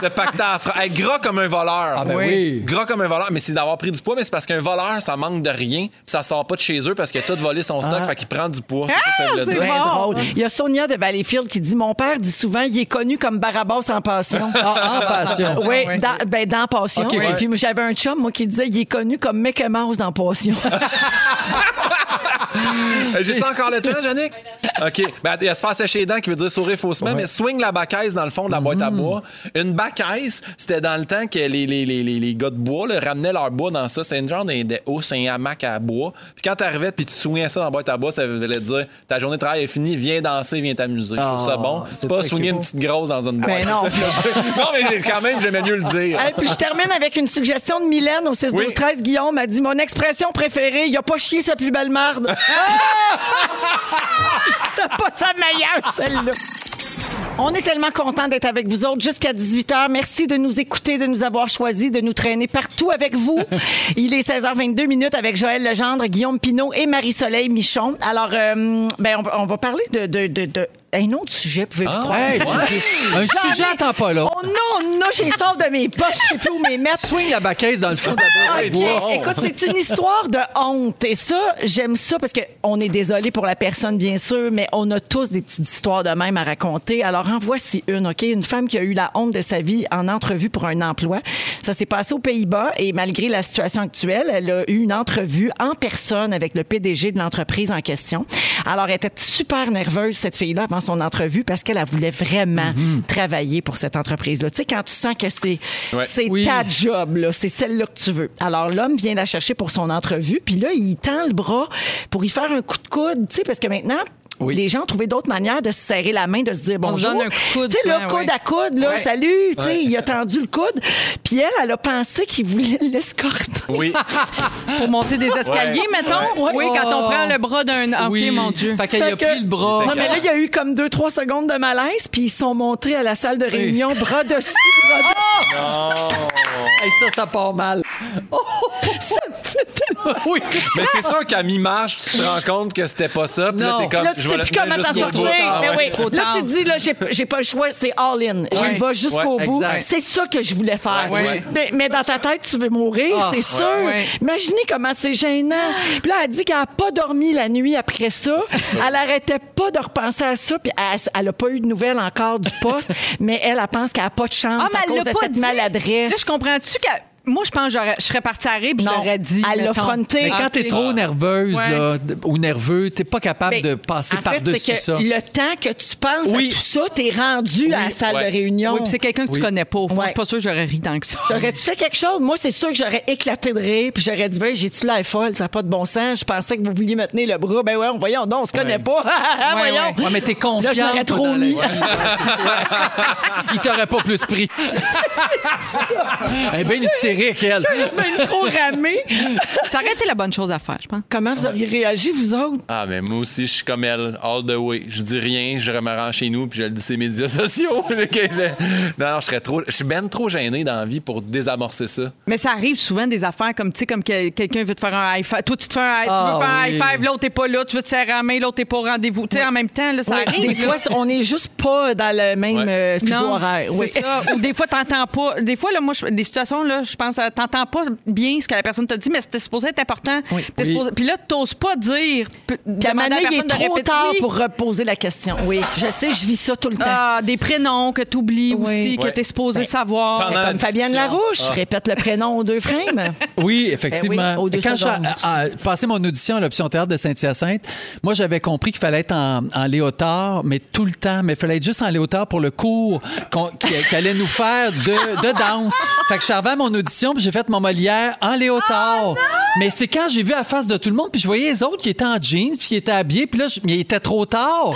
C'est pacté à fra- hey, gras comme un voleur. Ah ben oui. Gras comme un voleur, mais c'est d'avoir pris du poids, mais c'est parce qu'un voleur, ça manque de rien, puis ça sort pas de chez eux parce qu'il a tout volé son stock, fait qu'il prend du poids. C'est ça que ça voulait c'est dire. Bien bon. drôle. Il y a Sonia de Valleyfield qui dit Mon père dit souvent il est connu comme Barabas en passion. Ah, en passion. Oui, ouais. dans, ben, dans Passion. Ouais. puis j'avais un chum, moi, qui disait il est connu comme Mickey Mouse dans Passion. J'ai-tu encore le temps, Yannick? OK. Ben, il y a se faire sécher les dents qui veut dire sourire faussement, mais swing la bacaise dans le fond de la boîte à bois. Une bacaise, c'était dans le temps que les, les, les, les, les gars de bois là, ramenaient leur bois dans ça. C'est une genre de, de hausse, un hamac à bois. Puis quand t'arrivais puis tu swingais ça dans la boîte à bois, ça voulait dire ta journée de travail est finie, viens danser, viens t'amuser. Je trouve ça Oh, bon. c'est pas cute. une petite grosse dans une boîte. Ben non. Non, mais quand même, j'aimais mieux le dire. Hey, puis je termine avec une suggestion de Mylène au 6 12 Oui. 13 Guillaume a dit mon expression préférée, il a pas chié sa plus belle marde. C'était pas sa meilleure celle-là. On est tellement content d'être avec vous autres jusqu'à 18h. Merci de nous écouter, de nous avoir choisis, de nous traîner partout avec vous. Il est 16h22 minutes avec Joël Legendre, Guillaume Pinot et Marie-Soleil Michon. Alors, euh, ben, on, va, on va parler de, de, de, de- un autre sujet, pouvez-vous croire? Hey, un sujet attend pas là. Oh non, non, j'ai sort de mes poches, je sais plus où mes mettre. Swing la bacaise dans le fond de la boîte à OK. bois. Écoute, c'est une histoire de honte. Et ça, j'aime ça parce qu'on est désolé pour la personne, bien sûr, mais on a tous des petites histoires de même à raconter. Alors, en voici une, OK? Une femme qui a eu la honte de sa vie en entrevue pour un emploi. Ça s'est passé aux Pays-Bas et malgré la situation actuelle, elle a eu une entrevue en personne avec le PDG de l'entreprise en question. Alors, elle était super nerveuse, cette fille-là, avant son entrevue parce qu'elle elle voulait vraiment travailler pour cette entreprise-là. Tu sais, quand tu sens que c'est Ouais. c'est Oui. ta job, là. C'est celle-là que tu veux. Alors, l'homme vient la chercher pour son entrevue, puis là, il tend le bras pour y faire un coup de coude, tu sais, parce que maintenant, Oui. les gens ont trouvé d'autres manières de se serrer la main, de se dire On bonjour. donne un coup de coude, Tu sais, là, coude ouais. à coude, là, Ouais. salut, tu sais, il a tendu le coude. Puis elle, elle a pensé qu'il voulait l'escorter. Oui. Pour monter des escaliers, Ouais. mettons? Ouais. Oui, quand on Oh. prend le bras d'un. Ah, Oui. OK, mon Dieu. Fait qu'elle a que- pris le bras. Non, mais là, il y a eu comme deux, trois secondes de malaise, puis ils sont montés à la salle de réunion, bras dessus, bras dessus. Hey, ça, ça part mal. Ça me fait tellement oui. Mais c'est sûr qu'à mi-marche, tu te rends compte que c'était pas ça. Puis là, t'es comme. Là, sais plus comment t'en sortir. Ah oui. Là, tu te dis, là, j'ai, j'ai pas le choix, c'est all-in. J'y vais jusqu'au bout. C'est ça que je voulais faire. Mais, mais dans ta tête, tu veux mourir, Ah, c'est sûr. ouais. Imaginez comment c'est gênant. Puis là, elle dit qu'elle n'a pas dormi la nuit après ça. Elle arrêtait pas de repenser à ça. Puis elle n'a pas eu de nouvelles encore du poste. mais elle, elle pense qu'elle n'a pas de chance Ah, mais à elle cause l'a de cette dit. maladresse. Là, je comprends-tu que. Moi, je pense que j'aurais- je serais partie à rire puis je Non. l'aurais dit. Elle l'a mettons. fronté. Mais quand t'es trop nerveuse Ouais. là, d- ou nerveux, t'es pas capable de passer en fait, par-dessus c'est que ça. Le temps que tu penses Oui. à tout ça, t'es rendu à la salle Ouais. de réunion. Oui, puis c'est quelqu'un que tu Oui. connais pas. Au fond, Ouais. je suis pas sûre que j'aurais ri tant que ça. T'aurais-tu fait quelque chose? Moi, c'est sûr que j'aurais éclaté de rire, puis j'aurais dit, ben, j'ai-tu l'air folle, ça n'a pas de bon sens. Je pensais que vous vouliez me tenir le bras. Ben ouais, voyons donc, on se connaît pas. voyons. Ouais, mais t'es confiante. Là, je toi, trop dans la- mis. Il t'aurait pas plus pris. Elle est bien hystérique, elle. Trop ramé. Ça aurait été la bonne chose à faire, je pense. Comment vous auriez réagi, vous autres? Ah, mais moi aussi, je suis comme elle, all the way. Je dis rien, je me rends chez nous, puis je le dis sur les médias sociaux. Non, non, je serais trop. Je suis ben trop gêné dans la vie pour désamorcer ça. Mais ça arrive souvent des affaires comme, tu sais, comme que quelqu'un veut te faire un high five. Toi, tu te fais un high, tu Ah, veux faire un oui. high five, l'autre t'es pas là, tu veux te serrer la main, l'autre t'es pas au rendez-vous. Tu sais, en même temps, là, ça Oui, arrive. des là. fois, on n'est juste pas dans le même Ouais. euh, fuseau horaire. c'est ça. Ou des fois, t'entends pas. Des fois, là, moi, je- des situations, là, je pense, t'entends pas bien ce que la personne t'a dit, mais c'était supposé être important. T'es Oui. supposé- Puis là, t'oses pas dire. Puis Puis à un moment donné, il est trop tard pour pour reposer la question. Oui, je sais, je vis ça tout le temps. Ah, des prénoms que tu oublies Oui. aussi, que Ouais. tu es supposé savoir. Pendant- Comme Fabienne discussion. Larouche, je répète le prénom aux deux frames. Oui, effectivement. Ben deux Quand j'ai passé mon audition à l'option théâtre de Saint-Hyacinthe, moi, j'avais compris qu'il fallait être en, en léotard, mais tout le temps. Mais il fallait être juste en léotard pour le cours qu'on- qu'il qu'il allait nous faire de, de danse. Fait que je à mon audition, puis j'ai fait mon Molière en léotard. mais c'est quand j'ai vu la face de tout le monde, puis je voyais les autres qui étaient en jeans, puis qui étaient habillés, puis là, je- mais il était trop tard.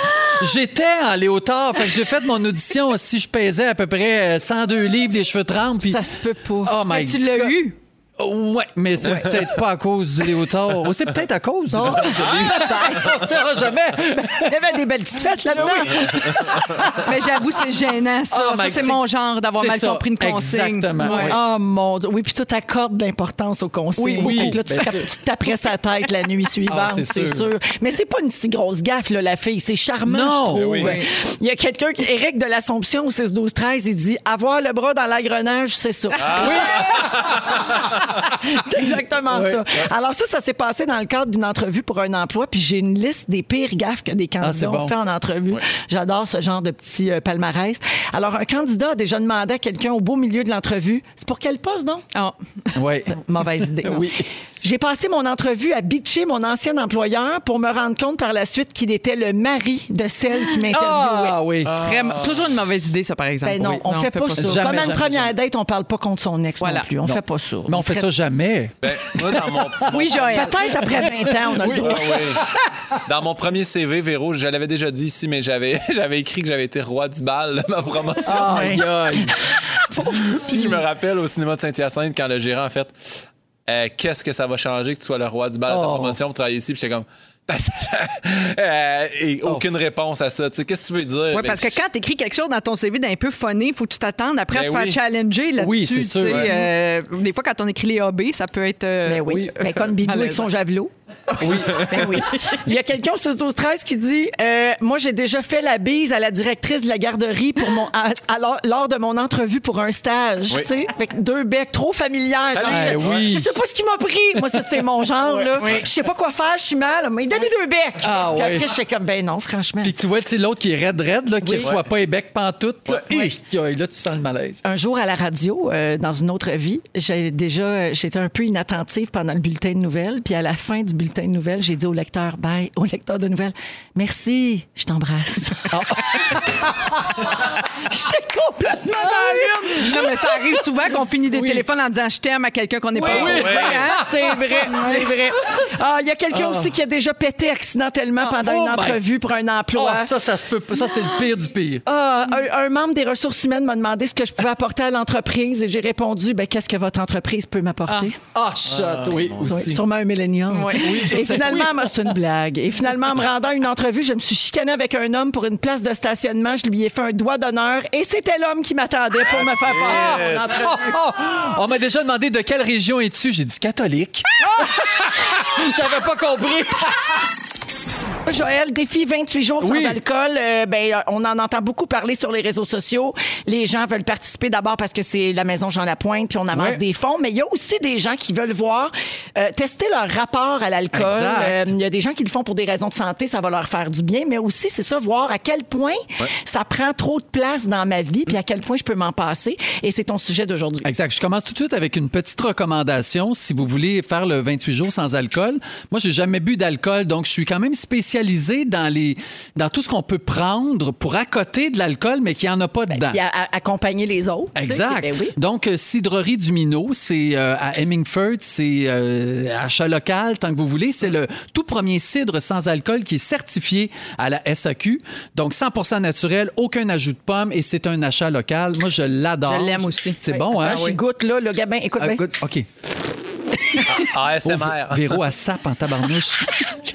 J'étais en léotard. Fait que j'ai fait mon audition si je pesais à peu près euh, 102 livres, les cheveux trempes. puis- Ça se peut pas. Oh my tu l'as eu. Ouais, mais c'est peut-être pas à cause du léotard. Ou c'est peut-être à cause. Non, On saura jamais. Il y avait des belles petites fesses là-dedans. Mais j'avoue, c'est gênant, ça. Oh, Ça, my- c'est mon genre d'avoir mal ça. compris une consigne. Exactement, Ouais. oui. Oh mon Dieu. Oui, puis tu t'accordes de l'importance aux consignes. Oui, oui. Là, tu, Ben, taperais sa tête la nuit suivante, Ah, c'est c'est sûr. sûr. Mais c'est pas une si grosse gaffe, là, la fille. C'est charmant, Non. je trouve. Ben oui. Il y a quelqu'un, qui- Éric de l'Assomption, au 6-12-13, il dit « Avoir le bras dans l'agrenage, c'est ça. Oui. C'est exactement ça. Alors ça, ça s'est passé dans le cadre d'une entrevue pour un emploi, puis j'ai une liste des pires gaffes que des Ah, candidats ont fait en entrevue. J'adore ce genre de petit euh, palmarès. Alors un candidat a déjà demandé à quelqu'un au beau milieu de l'entrevue, c'est pour quel poste donc? Ah. Oui. Mauvaise idée. oui. J'ai passé mon entrevue à bitcher mon ancien employeur pour me rendre compte par la suite qu'il était le mari de celle qui m'interviewait. Ah oui. Très- toujours une mauvaise idée, ça, par exemple. Ben non, Oui. on fait, pas, ça. Jamais, Comme à une jamais, première jamais. date, on parle pas contre son ex Voilà. non plus. On Non. fait pas ça. Mais on fait ça jamais. Ben, moi, dans mon, mon- Oui, Joël. Peut-être après 20 ans, on a le droit. Ah oui. Dans mon premier CV, Véro, je l'avais déjà dit ici, mais j'avais, j'avais écrit que j'avais été roi du bal de ma promotion. Aïe, aïe. Puis je me rappelle au cinéma de Saint-Hyacinthe quand le gérant a fait euh, Qu'est-ce que ça va changer que tu sois le roi du bal de ta Oh. promotion pour travailler ici? Puis j'étais comme. Ben, euh, et aucune réponse à ça. Tu sais, qu'est-ce que tu veux dire? Oui, Ben, parce que quand tu écris quelque chose dans ton CV d'un peu funny, faut que tu t'attendes après à Ben te faire challenger là-dessus. Oui, c'est sûr, ouais. euh, des fois, quand on écrit les AB, ça peut être. euh, Ben oui. Comme Bidou avec son javelot. Oui. Ben oui. Il y a quelqu'un au 6 12 13 qui dit euh, Moi, j'ai déjà fait la bise à la directrice de la garderie pour mon, à- lors de mon entrevue pour un stage. Oui. Tu sais, avec deux becs trop familières. Genre, je, Eh oui. je sais pas ce qui m'a pris. Moi, ça, c'est mon genre. là. Je sais pas quoi faire, je suis mal. Mais donnez deux becs. Ah, Puis oui. après, je fais comme Ben non, franchement. Puis tu vois, tu l'autre qui est raide, raide, là, qui Oui. reçoit pas les becs pantoute. Là, hi, là, tu sens le malaise. un jour à la radio, euh, dans une autre vie, j'ai déjà, j'étais un peu inattentive pendant le bulletin de nouvelles. Puis à la fin du bulletin de nouvelles, j'ai dit au lecteur, bye, au lecteur de nouvelles, merci, je t'embrasse. J'étais complètement dans l'une. Non, mais ça arrive souvent qu'on finit des téléphones en disant je t'aime à quelqu'un qu'on n'est pas Oui, hein? c'est vrai, c'est vrai. Ah, il y a quelqu'un aussi qui a déjà pété accidentellement pendant Oh une entrevue pour un Oh, emploi. ça, ça se peut pas. Ça, c'est le pire du pire. Ah, un, un membre des ressources humaines m'a demandé ce que je pouvais apporter à l'entreprise et j'ai répondu ben, qu'est-ce que votre entreprise peut m'apporter? Ah, shot, oui, Oui, aussi. sûrement un millénium. Oui. Et finalement, c'est une blague. Et finalement, en me rendant à une entrevue, je me suis chicanée avec un homme pour une place de stationnement. Je lui ai fait un doigt d'honneur et c'était l'homme qui m'attendait pour me faire passer mon entrevue. Oh, oh, on m'a déjà demandé de quelle région es-tu. J'ai dit catholique. J'avais pas compris. Joël, défi 28 jours sans Oui. alcool. Euh, ben, euh, on en entend beaucoup parler sur les réseaux sociaux. Les gens veulent participer d'abord parce que c'est la maison Jean Lapointe, puis on amasse Ouais. des fonds. Mais il y a aussi des gens qui veulent voir euh, tester leur rapport à l'alcool. Euh, Il y a des gens qui le font pour des raisons de santé, ça va leur faire du bien. Mais aussi, c'est ça, voir à quel point ça prend trop de place dans ma vie, puis à quel point je peux m'en passer. Et c'est ton sujet d'aujourd'hui. Exact. Je commence tout de suite avec une petite recommandation. Si vous voulez faire le 28 jours sans alcool, moi, j'ai jamais bu d'alcool, donc je suis quand même spécialisé dans les, dans tout ce qu'on peut prendre pour accoter de l'alcool, mais qu'il n'y en a pas dedans. Puis à- accompagner les autres. Exact. Ben oui. Donc, euh, Cidrerie du Minot, c'est euh, à Hemingford, c'est euh, achat local, tant que vous voulez. C'est le tout premier cidre sans alcool qui est certifié à la SAQ. Donc, 100% naturel, aucun ajout de pomme et c'est un achat local. Moi, je l'adore. Je l'aime aussi. C'est bon, hein? Attends, j'y goûte, là, le gabin. Écoute Ah, bien. goûte- OK. ASMR. Oh, Véro à sape en tabarnouche.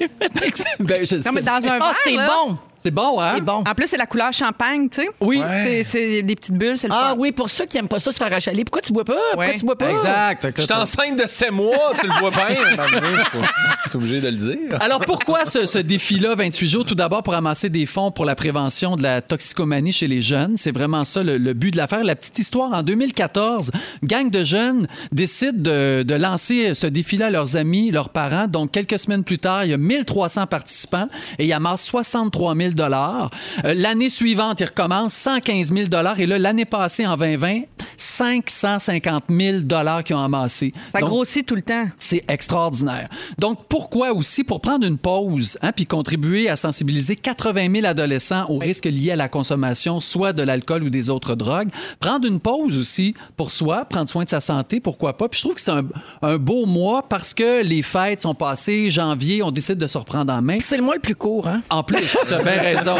ben, je Non, sais. mais dans un Ah, verre, c'est là, bon. C'est bon, hein? C'est bon. En plus, c'est la couleur champagne, tu sais. Oui. C'est- C'est des petites bulles, c'est le Ah fun. oui, pour ceux qui aiment pas ça se faire achaler. Pourquoi tu bois pas? Pourquoi Ouais. tu bois pas? Exact. Je suis enceinte de 7 mois, tu le vois bien. C'est obligé de le dire. Alors pourquoi ce, ce défi-là, 28 jours? Tout d'abord pour amasser des fonds pour la prévention de la toxicomanie chez les jeunes. C'est vraiment ça le, le but de l'affaire. La petite histoire, en 2014, une gang de jeunes décide de, de lancer ce défi-là à leurs amis, leurs parents. Donc quelques semaines plus tard, il y a 1300 participants et ils amassent 63 000 dollars. L'année suivante, ils recommencent 115 000 dollars et là, l'année passée, en 2020, 550 000 dollars qu'ils ont amassé. Ça Donc, grossit tout le temps. c'est extraordinaire. Donc, pourquoi aussi? Pour prendre une pause, hein, puis contribuer à sensibiliser 80 000 adolescents aux risques liés à la consommation, soit de l'alcool ou des autres drogues. Prendre une pause aussi pour soi, prendre soin de sa santé, pourquoi pas? Puis je trouve que c'est un, un beau mois parce que les fêtes sont passées, janvier, on décide de se reprendre en main. C'est le mois le plus court, hein? En plus, bien raison.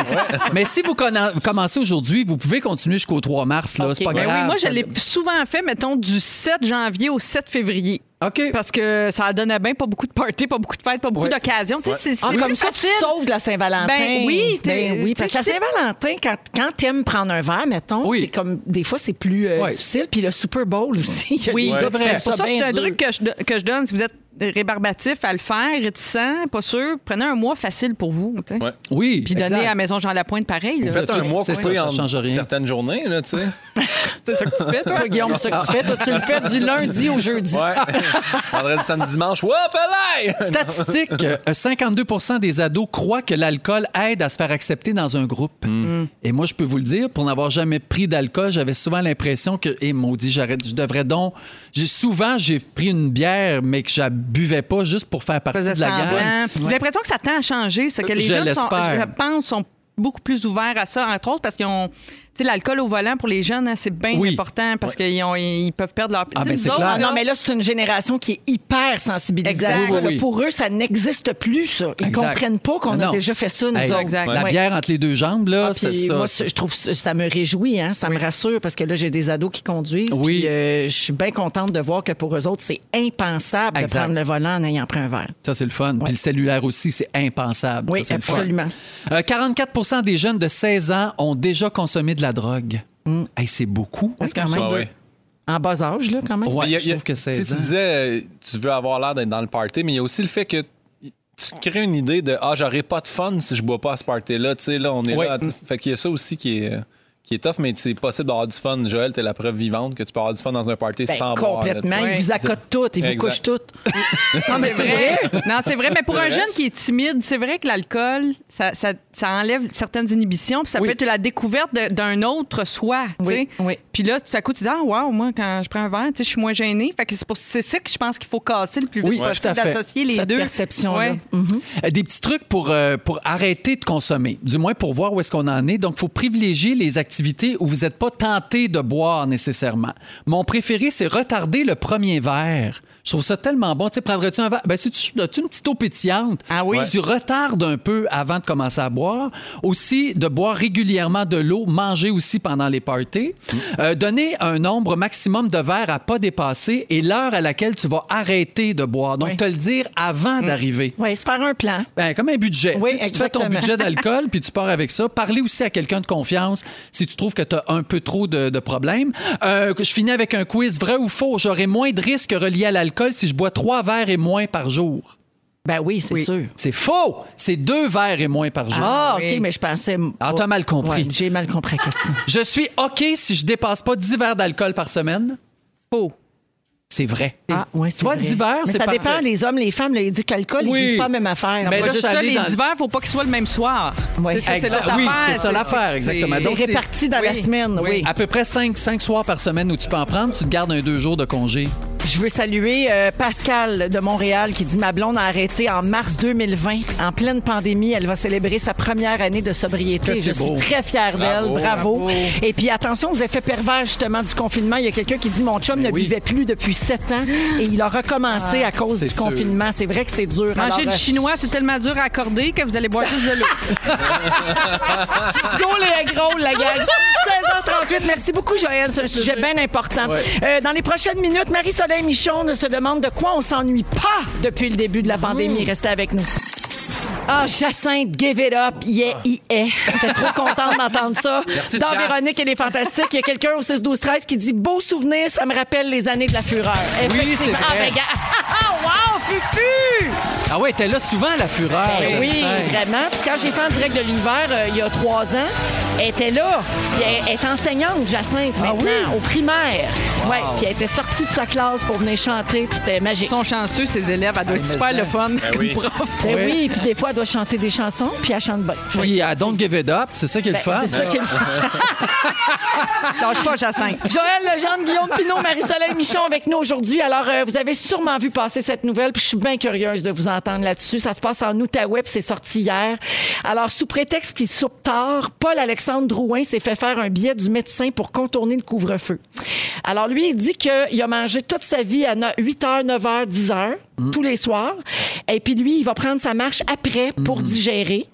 Mais si vous commencez aujourd'hui, vous pouvez continuer jusqu'au 3 mars. Là. C'est pas Ben grave. oui, moi, je Ça- l'ai souvent fait, mettons, du 7 janvier au 7 février. OK. Parce que ça donnait bien pas beaucoup de parties, pas beaucoup de fêtes, pas beaucoup Ouais. d'occasions. Tu sais, c'est- Ah, c'est comme ça, tu facile. te sauves de la Saint-Valentin. Ben oui, t'es- Ben oui, parce que la tu Saint-Valentin, quand, quand t'aimes prendre un verre, mettons, Oui. c'est comme, des fois, c'est plus euh, Ouais. difficile. Puis le Super Bowl aussi. Oui, gars qui c'est pour ça que bien c'est un dur. truc que je, que je donne. Si vous êtes rébarbatif à le faire, réticent, pas sûr, prenez un mois facile pour vous. Ouais. Oui. Puis donnez exact. à Maison Jean Lapointe pareil. là. Faites un mois c'est coupé ça, ça en change rien. certaines journées, là, tu sais. C'est ça que tu fais, toi? Toi, Guillaume, c'est ça que tu fais. Toi, tu le fais du lundi au jeudi. Ouais. Vendredi, samedi, dimanche. Whoop! Statistique, euh, 52% des ados croient que l'alcool aide à se faire accepter dans un groupe. Et moi, je peux vous le dire, pour n'avoir jamais pris d'alcool, j'avais souvent l'impression que, et maudit, j'arrête, je devrais donc. J'ai, souvent, j'ai pris une bière, mais que je la buvais pas juste pour faire partie de la gang. J'ai l'impression que ça tend à changer. C'est que les Je jeunes, sont, l'espère. je pense, sont beaucoup plus ouverts à ça, entre autres, parce qu'ils ont. Tu sais, l'alcool au volant pour les jeunes, hein, c'est bien Oui. important parce qu'ils ont- ils peuvent perdre leur. Ah, Tu sais, ben, nous c'est autres, clair. Ah là, non, mais là, c'est une génération qui est hyper sensibilisée. Exact. Oui, oui. Pour eux, ça n'existe plus, ça. Ils Exact. comprennent pas qu'on Ah a non. déjà fait ça, nous Hey, autres. exact. La Ouais. bière entre les deux jambes, là, Ah, c'est puis ça. moi, c'est- je trouve ça me réjouit, hein, ça me rassure parce que là j'ai des ados qui conduisent. Oui. puis, euh, je suis bien contente de voir que pour eux autres c'est impensable Exact. de prendre le volant en ayant pris un verre. Ça, c'est le fun. Puis le cellulaire aussi, c'est impensable. Oui, Ça, c'est le fun. absolument. Euh, 44% des jeunes de 16 ans ont déjà consommé de la drogue. Hey, c'est beaucoup. Parce quand même, Ah ouais. en bas âge là quand même. Ouais, a- je a- trouve que 16 Tu disais, tu veux avoir l'air d'être dans le party, mais il y a aussi le fait que tu te crées une idée de Ah, j'aurais pas de fun si je bois pas à ce party-là. Tu sais, là, on est Ouais. là. Fait qu'il y a ça aussi qui est, qui est tough, mais c'est possible d'avoir du fun. Joël, t'es la preuve vivante que tu peux avoir du fun dans un party Ben, sans boire. complètement, ils vous accotent toutes, ils vous couchent toutes. non mais C'est vrai. Non, c'est vrai, mais pour un vrai. jeune qui est timide, c'est vrai que l'alcool, ça, ça, ça enlève certaines inhibitions, puis ça Oui. peut être la découverte d'un autre soi. tu Oui, sais. oui. Puis là, tout à coup, tu dis, ah, wow, moi, quand je prends un verre, tu sais, je suis moins. Fait que c'est pour- c'est ça que je pense qu'il faut casser le plus vite Oui, possible, d'associer les Cette deux. perception-là. Ouais. Euh, Des petits trucs pour, euh, pour arrêter de consommer, du moins pour voir où est-ce qu'on en est. Donc, il faut privilégier les activités où vous n'êtes pas tenté de boire nécessairement. Mon préféré, c'est retarder le premier verre. Je trouve ça tellement bon. Tu sais, prendrais-tu un verre? Ben, si tu as-tu une petite eau pétillante, Ah oui? tu retardes un peu avant de commencer à boire. Aussi, de boire régulièrement de l'eau, manger aussi pendant les parties. Euh, donner un nombre maximum de verres à pas dépasser et l'heure à laquelle tu vas arrêter de boire. Donc, Oui. te le dire avant d'arriver. Oui, se faire un plan. Ben, comme un budget. Oui, Tu sais, tu fais ton budget d'alcool, puis tu pars avec ça. Parler aussi à quelqu'un de confiance si tu trouves que tu as un peu trop de, de problèmes. Euh, je finis avec un quiz. Vrai ou faux? J'aurai moins de risques reliés à l'alcool si je bois trois verres et moins par jour. Ben oui, c'est sûr. C'est faux! C'est deux verres et moins par jour. Ah, oui. OK, mais je pensais. Ah, t'as mal compris. Ouais, J'ai mal compris la question. Je suis OK si je dépasse pas 10 verres d'alcool par semaine. Faux. C'est vrai. Ah, ouais, c'est Toi, vrai. 10 verres, Mais c'est ça dépend, les hommes, les femmes, là, ils disent qu'alcool, Oui. ils disent pas la même affaire. Mais Pas là, juste je suis ça, les dans- divers, faut pas qu'ils soient le même soir. Ouais. C'est Oui, c'est ça l'affaire, exactement. c'est Donc, c'est- réparti dans la semaine, oui. Oui. À peu près 5, 5 soirs par semaine où tu peux en prendre, tu te gardes un deux jours de congé. Je veux saluer euh, Pascal de Montréal qui dit Ma blonde a arrêté en mars 2020. En pleine pandémie, elle va célébrer sa première année de sobriété. Je suis très fière d'elle. Bravo. Et puis attention aux effets pervers justement du confinement. Il y a quelqu'un qui dit Mon chum ne oui. buvait plus depuis sept ans et il a recommencé à cause du sûr. confinement. C'est vrai que c'est dur. Alors, Manger du euh, chinois, c'est tellement dur à accorder que vous allez boire juste de l'eau. Go les gros, la gang. 16h38. Merci beaucoup, Joël. C'est un sujet bien important. Euh, dans les prochaines minutes, Marie-Soleil Michon se demande de quoi on s'ennuie pas depuis le début de la pandémie. Restez avec nous. Ah, Jacinthe, give it up, yeah, yeah. J'étais trop contente d'entendre ça. Merci, Dans. Véronique, elle est fantastique. Il y a quelqu'un au 6-12-13 qui dit Beau souvenir, ça me rappelle les années de la fureur. Effectivement. c'est vrai. Ah, ben, Fufu! Ah ouais, t'es là souvent, la fureur. Ben oui, sais. vraiment. Puis quand j'ai fait en direct de l'hiver, euh, il y a trois ans, elle était là. Puis elle, elle est enseignante, Jacinthe, Ah maintenant, au primaire. Ouais, puis elle était sortie de sa classe pour venir chanter, puis c'était Ils magique. sont chanceux, ces élèves. Elle doit être mais super le fun comme oui. prof. Ben oui, puis des fois, elle doit chanter des chansons, puis elle chante bien. Puis à Don't Give It Up, c'est ça qui est Ben, le fun. c'est ça qu'il faut. Lâche pas, Jacinthe. Joël Legendre, Guillaume Pinot, Marie-Soleil Michon avec nous aujourd'hui. Alors, euh, vous avez sûrement vu passer cette nouvelle, puis je suis bien curieuse de vous entendre là-dessus. Ça se passe en Outaouais, puis c'est sorti hier. Alors, sous prétexte qu'il soupe tard, Paul-Alexandre Drouin s'est fait faire un billet du médecin pour contourner le couvre-feu. Alors, lui, il dit qu'il a mangé toute sa vie à 8h, 9h, 10h, tous les soirs. Et puis, lui, il va prendre sa marche après pour digérer.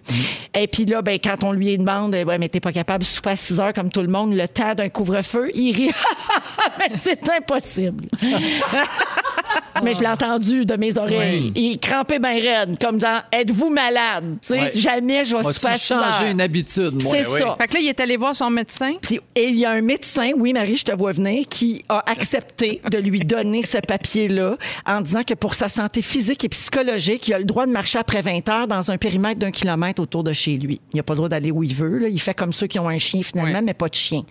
Et puis là, ben, quand on lui demande, ouais, mais t'es pas capable de souper à 6 heures comme tout le monde, le temps d'un couvre-feu, il rit. mais c'est impossible. Mais je l'ai entendu de mes oreilles. Il crampait bien raide, comme dans Êtes-vous malade? Tu sais, Ouais. jamais je vais super changer une habitude, moi? C'est oui. ça. Fait que là, il est allé voir son médecin? Puis, et il y a un médecin, oui, Marie, je te vois venir, qui a accepté de lui donner ce papier-là en disant que pour sa santé physique et psychologique, il a le droit de marcher après 20 heures dans un périmètre d'un kilomètre autour de chez lui. Il n'a pas le droit d'aller où il veut. là. Il fait comme ceux qui ont un chien, finalement, mais pas de chien.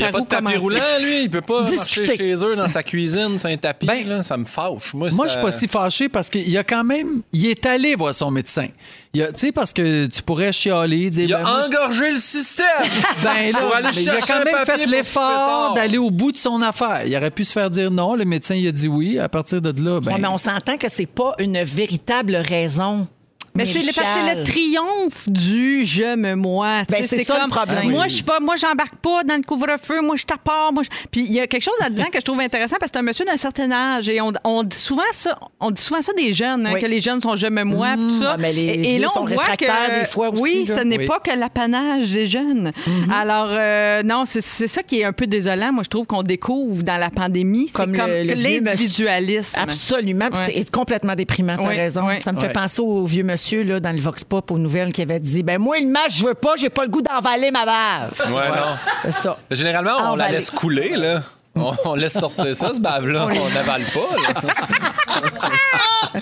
Il n'y a Par pas où de tapis commencer? roulant, lui. Il peut pas Discuter. marcher chez eux dans sa cuisine, c'est un tapis. Ben, là, ça me fâche. Moi, Moi, ça- je suis pas si fâché parce qu'il a quand même. Il est allé voir son médecin. Il a- Tu sais, parce que tu pourrais chialer, dire. Il a ben, moi, je- engorgé le système. Ben là, Pour aller mais il a chercher quand même papier fait pour l'effort souper d'aller au bout de son affaire. Il aurait pu se faire dire non. Le médecin, il a dit oui. À partir de là, ben. Ouais, mais on s'entend que c'est pas une véritable raison. Mais c'est le, parce que c'est le médicale. triomphe du je me moi. Ben, c'est ça, le problème. Moi, je suis pas, moi, j'embarque pas dans le couvre-feu. Moi, je t'apporte. Moi, je- puis il y a quelque chose là-dedans que je trouve intéressant parce que c'est un monsieur d'un certain âge et on, on dit souvent ça. On dit souvent ça des jeunes, hein, Oui. que les jeunes sont je me moi, puis tout ça. ouais, mais les et, et là, on sont voit que des fois aussi, oui, là. ce n'est Oui. pas que l'apanage des jeunes. Alors euh, non, c'est ça qui est un peu désolant. Moi, je trouve qu'on découvre dans la pandémie, c'est Comme comme, l'individualisme. Absolument. puis Ouais. C'est complètement déprimant, t'as Oui, raison. Ça me fait penser au vieux monsieur là, dans le Vox Pop aux nouvelles qui avait dit Ben moi, le match, je veux pas, j'ai pas le goût d'envaler ma bave. Ouais, non. C'est ça. Généralement, on la laisse couler, là. On, on laisse sortir ça, ce bave-là. On n'avale pas. là.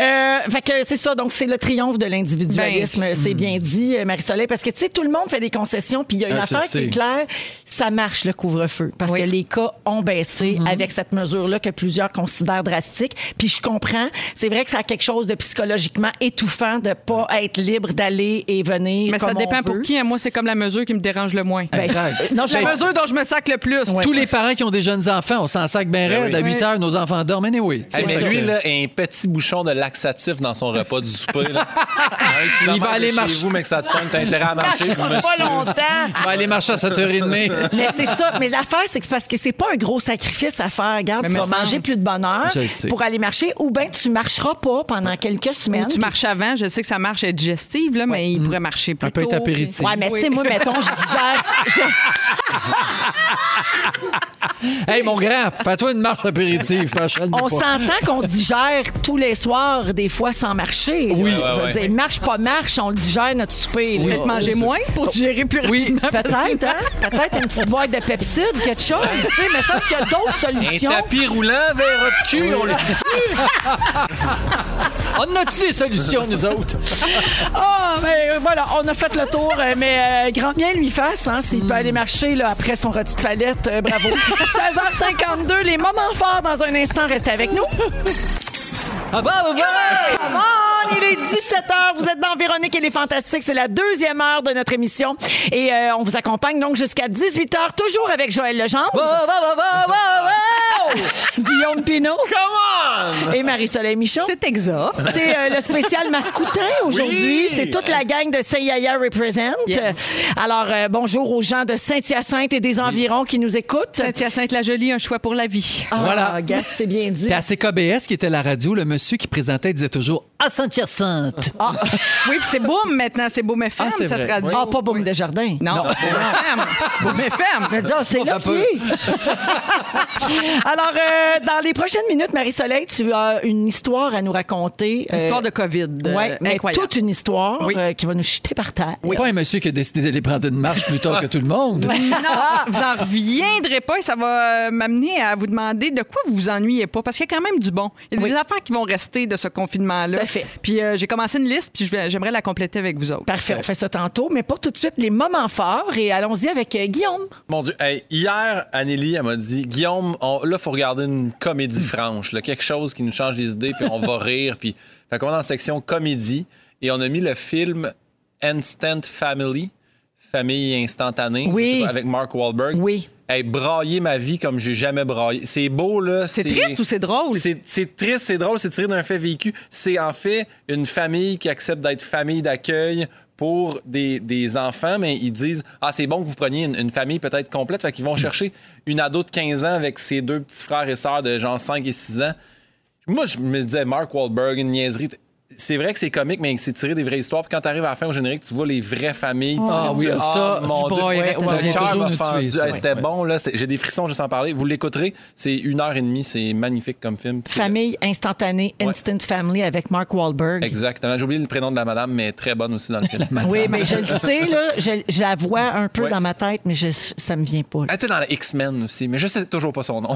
Euh, fait que c'est ça, donc c'est le triomphe de l'individualisme, Ben, c'est bien dit, euh, Marie-Soleil, parce que tu sais, tout le monde fait des concessions, puis il y a une Ah, je affaire sais. qui est claire, ça marche le couvre-feu, parce Oui. que les cas ont baissé avec cette mesure-là que plusieurs considèrent drastique, puis je comprends, c'est vrai que ça a quelque chose de psychologiquement étouffant de pas être libre d'aller et venir Mais ça comme on dépend pour qui. hein. Moi, c'est comme la mesure qui me dérange le moins. Ben, Exact. euh, non, je la mesure dont je me sac le plus. Tous les parents qui ont des jeunes enfants, on s'en sac bien Ben raide. oui. À 8 heures, nos enfants dorment. Mais oui. Hey, mais lui, là, a un petit bouchon de laxatif dans son repas du souper. Là. Un kilomètre va aller marcher. vous, mais que ça te tente, t'as intérêt à marcher. Pas longtemps. On va aller marcher à 7h30. Mais c'est ça. Mais l'affaire, c'est que c'est parce que c'est pas un gros sacrifice à faire. Regarde, Mais tu vas manger plus de sais. pour aller marcher, ou bien tu marcheras pas pendant quelques Ou semaines. tu marches avant, je sais que ça marche être digestive, là, mais il pourrait marcher plus Ça peut être tôt, apéritif. Ouais, mais tu sais, moi, mettons, je digère. hey, mon grand, fais-toi une marche apéritive prochaine. On s'entend qu'on digère tous les soirs, des fois, sans marcher. Oui. là. Ouais, Je veux ouais. dire, marche, pas marche, on le digère, notre souper. Peut-être manger moins pour digérer plus Oui. rapidement. Peut-être, hein? Peut-être une petite boîte de Pepsi, quelque chose. tu sais, mais ça, qu'il y a d'autres Un solutions. tapis roulant vers votre cul, on le dit. On a-tu des solutions, nous autres? Ah, mais euh, voilà, on a fait le tour, euh, mais euh, grand bien lui fasse, hein, s'il peut aller marcher là, après son rôti de palette, euh, bravo. 16h52, les moments forts dans un instant, restez avec nous. Ah bah, bah, bah! Come on, il est 17h, vous êtes dans Véronique et les Fantastiques, c'est la deuxième heure de notre émission et euh, on vous accompagne donc jusqu'à 18h, toujours avec Joël Legendre, bah, bah, bah! Guillaume Pinot Come on! et Marie-Soleil Michon. C'est exact. C'est euh, le spécial mascoutin aujourd'hui. Oui. C'est toute la gang de Saint-Yaya Represent. Yes. Alors, euh, bonjour aux gens de Saint-Hyacinthe et des environs qui nous écoutent. Saint-Hyacinthe-la-Jolie, un choix pour la vie. Ah, Voilà. Gas, c'est bien dit. Puis à CKBS, qui était la radio, le monsieur qui présentait disait toujours à Saint-Hyacinthe. Oui, puis c'est Boom maintenant, c'est Boom FM, Ah, c'est cette vrai. radio. Ah, pas Boum Desjardins. Non, Boom FM. Boom FM. Mais non, c'est là qui est? Alors, euh, dans les prochaines minutes, Marie-Soleil, tu as une histoire à nous raconter. Une histoire Euh, de COVID. euh, Ouais, mais incroyable. toute une histoire Oui. euh, qui va nous jeter par terre. Pas un monsieur qui a décidé d'aller prendre une marche plus tard que tout le monde. Non, vous en reviendrez pas et ça va euh, m'amener à vous demander de quoi vous vous ennuyez pas parce qu'il y a quand même du bon. Il y a des Oui. affaires qui vont rester de ce confinement-là. Fait. Puis euh, j'ai commencé une liste puis j'aimerais la compléter avec vous autres. Parfait, on fait ça tantôt, mais pour tout de suite, les moments forts. Et allons-y avec euh, Guillaume. Mon Dieu. Hey, hier, Anneli, elle m'a dit Guillaume, on- là, il faut regarder une comédie franche, là, quelque chose qui nous change les idées, puis on va rire. Puis... Fait qu'on est dans la section comédie et on a mis le film Instant Family, Famille instantanée, Oui. pas, avec Mark Wahlberg. Oui. Hey, brailler ma vie comme j'ai jamais braillé. C'est beau, là. C'est triste ou c'est drôle? C'est triste, c'est drôle, c'est tiré d'un fait vécu. C'est en fait une famille qui accepte d'être famille d'accueil pour des, des enfants, mais ils disent Ah, c'est bon que vous preniez une, une famille peut-être complète. Fait qu'ils vont chercher une ado de 15 ans avec ses deux petits frères et sœurs de genre 5 et 6 ans. Moi, je me disais, Mark Wahlberg, une niaiserie. C'est vrai que c'est comique, mais c'est tiré des vraies histoires. Puis quand t'arrives à la fin au générique, tu vois les vraies familles. Ah oui, tu- ça, ah, mon Dieu. vient cœur m'a fendu. C'était Ouais. bon, là. J'ai des frissons juste en parler. Vous l'écouterez. C'est une heure et demie. C'est magnifique comme film. Famille instantanée, Ouais. Instant Family avec Mark Wahlberg. Exactement. J'ai oublié le prénom de la madame, mais très bonne aussi dans le film. Oui, mais je le sais, là, je, je la vois un peu Ouais. dans ma tête, mais je, ça me vient pas. là. Elle était dans la X-Men aussi, mais je sais toujours pas son nom.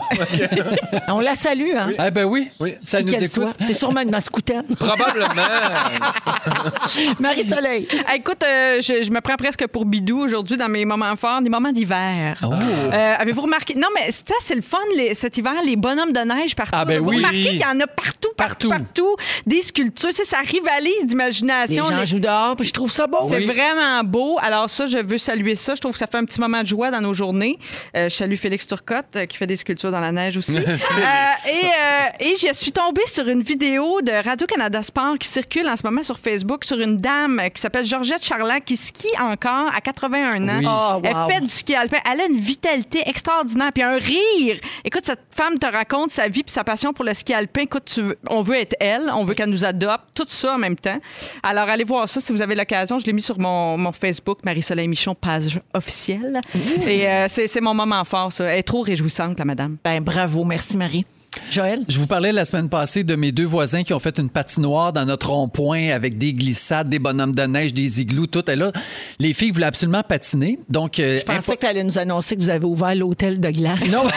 On la salue, hein? Eh ben oui, Oui. ça Qui nous écoute. C'est sûrement une mascoutaine. Probablement. Marie-Soleil. Écoute, euh, je, je me prends presque pour bidou aujourd'hui dans mes moments forts, des moments d'hiver. Oh. Euh, Avez-vous remarqué? Non, mais ça, c'est le fun les- cet hiver, les bonhommes de neige partout. Ah, ben Vous oui. remarquez qu'il y en a partout, partout, Partout. partout. Des sculptures. Tu sais, ça rivalise Les d'imagination. gens Les- jouent dehors, puis je trouve ça beau. C'est vraiment beau. Alors ça, je veux saluer ça. Je trouve que ça fait un petit moment de joie dans nos journées. Euh, je salue Félix Turcotte euh, qui fait des sculptures dans la neige aussi. Euh, et, euh, et je suis tombée sur une vidéo de Radio-Canada Sport qui circule en ce moment sur Facebook sur une dame qui s'appelle Georgette Charland qui skie encore à 81 ans. Oui. Oh, wow. Elle fait du ski alpin. Elle a une vitalité extraordinaire puis un rire. Écoute, cette femme te raconte sa vie puis sa passion pour le ski alpin. Écoute, tu veux- on veut être elle, on veut qu'elle nous adopte, tout ça en même temps. Alors, allez voir ça si vous avez l'occasion. Je l'ai mis sur mon, mon Facebook, Marie-Soleil Michon, page officielle. Et euh, c'est c'est mon moment fort, ça. Elle est trop réjouissante, la madame. Ben, bravo. Merci, Marie. Joël? Je vous parlais la semaine passée de mes deux voisins qui ont fait une patinoire dans notre rond-point avec des glissades, des bonhommes de neige, des igloos, tout. Et là, les filles voulaient absolument patiner. Donc, euh, Je pensais que tu allais nous annoncer que vous avez ouvert l'hôtel de glace. Non.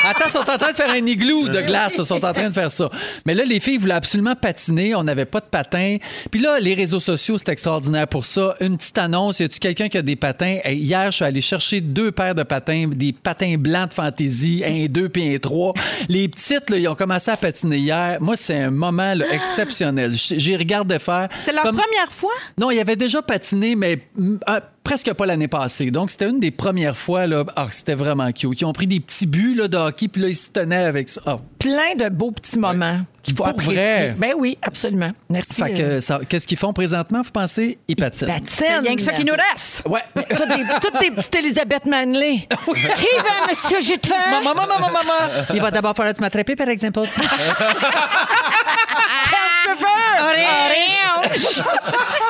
Attends, ils sont en train de faire un igloo de glace. Ils sont en train de faire ça. Mais là, les filles voulaient absolument patiner. On n'avait pas de patins. Puis là, les réseaux sociaux, c'est extraordinaire pour ça. Une petite annonce. Y a-tu quelqu'un qui a des patins? Hey, hier, je suis allé chercher deux paires de patins, des patins blancs de fantaisie, un, deux, puis un, trois. Les petites, là, ils ont commencé à patiner hier. Moi, c'est un moment là, exceptionnel. J'y regardé faire. C'est leur Comme- première fois? non, il avait déjà patiné, mais euh, presque pas l'année passée. Donc, c'était une des premières fois. Là, ah, c'était vraiment cute. Ils ont pris des petits buts là, de hockey, puis là, ils se tenaient avec ça. Ah. Plein de beaux petits moments qu'il faut Pour apprécier. vrai. Ben oui, absolument. Merci. Fait que, ça- qu'est-ce qu'ils font présentement, vous pensez? Ils patinent. Patine. C'est rien que ça qui nous reste. Ouais. Toutes des, toutes des petites Elisabeth Manley. Qui va, monsieur Jeter? Maman, maman, maman, maman. Il va d'abord falloir te m'attraper, par exemple. Orange!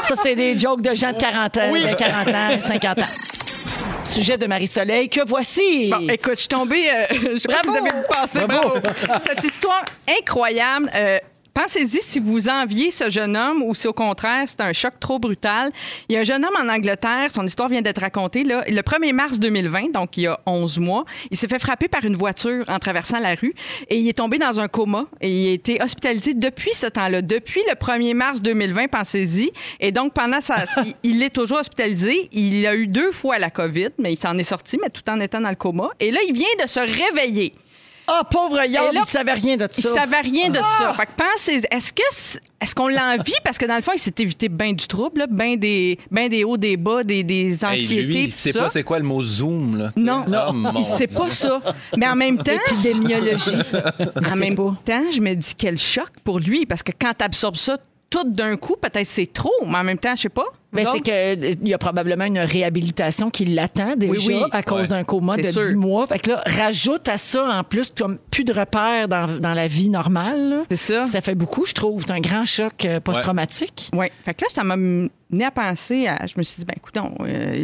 Ça, c'est des jokes de gens de 40 ans, de 40 ans, 50 ans. Sujet de Marie-Soleil que voici. Bon, écoute, je suis tombée. euh, je sais pas si vous avez vu passer. Bravo! Bravo! Cette histoire incroyable. euh, Pensez-y si vous enviez ce jeune homme ou si au contraire c'est un choc trop brutal. Il y a un jeune homme en Angleterre, son histoire vient d'être racontée. Là, le 1er mars 2020, donc il y a 11 mois, il s'est fait frapper par une voiture en traversant la rue et il est tombé dans un coma et il a été hospitalisé depuis ce temps-là, depuis le 1er mars 2020, pensez-y. Et donc pendant ça, il- est toujours hospitalisé. Il a eu deux fois la COVID, mais il s'en est sorti, mais tout en étant dans le coma. Et là, il vient de se réveiller. Ah, pauvre là, il savait rien de Il ça. savait rien de ça. Fait que pensez, est-ce que est-ce qu'on l'envie? Parce que dans le fond, il s'est évité bien du trouble, bien des, ben des hauts, des bas, des, des Hey, anxiétés. lui, il sait ça. pas c'est quoi le mot Zoom. Là, sais. Non, Oh, il sait pas ça. Mais en même temps, Épidémiologie. Il en même pas. temps, je me dis quel choc pour lui parce que quand tu absorbes ça tout d'un coup, peut-être c'est trop, mais en même temps, je sais pas. Ben, Vous c'est qu'il y a probablement une réhabilitation qui l'attend déjà Oui, oui. à cause Ouais. d'un coma de sûr. 10 mois. Fait que là, rajoute à ça, en plus, comme plus de repères dans, dans la vie normale. C'est ça. Ça fait beaucoup, je trouve. C'est un grand choc euh, post-traumatique. Oui. Fait que là, ça m'a mené à penser à. Je me suis dit, ben écoute,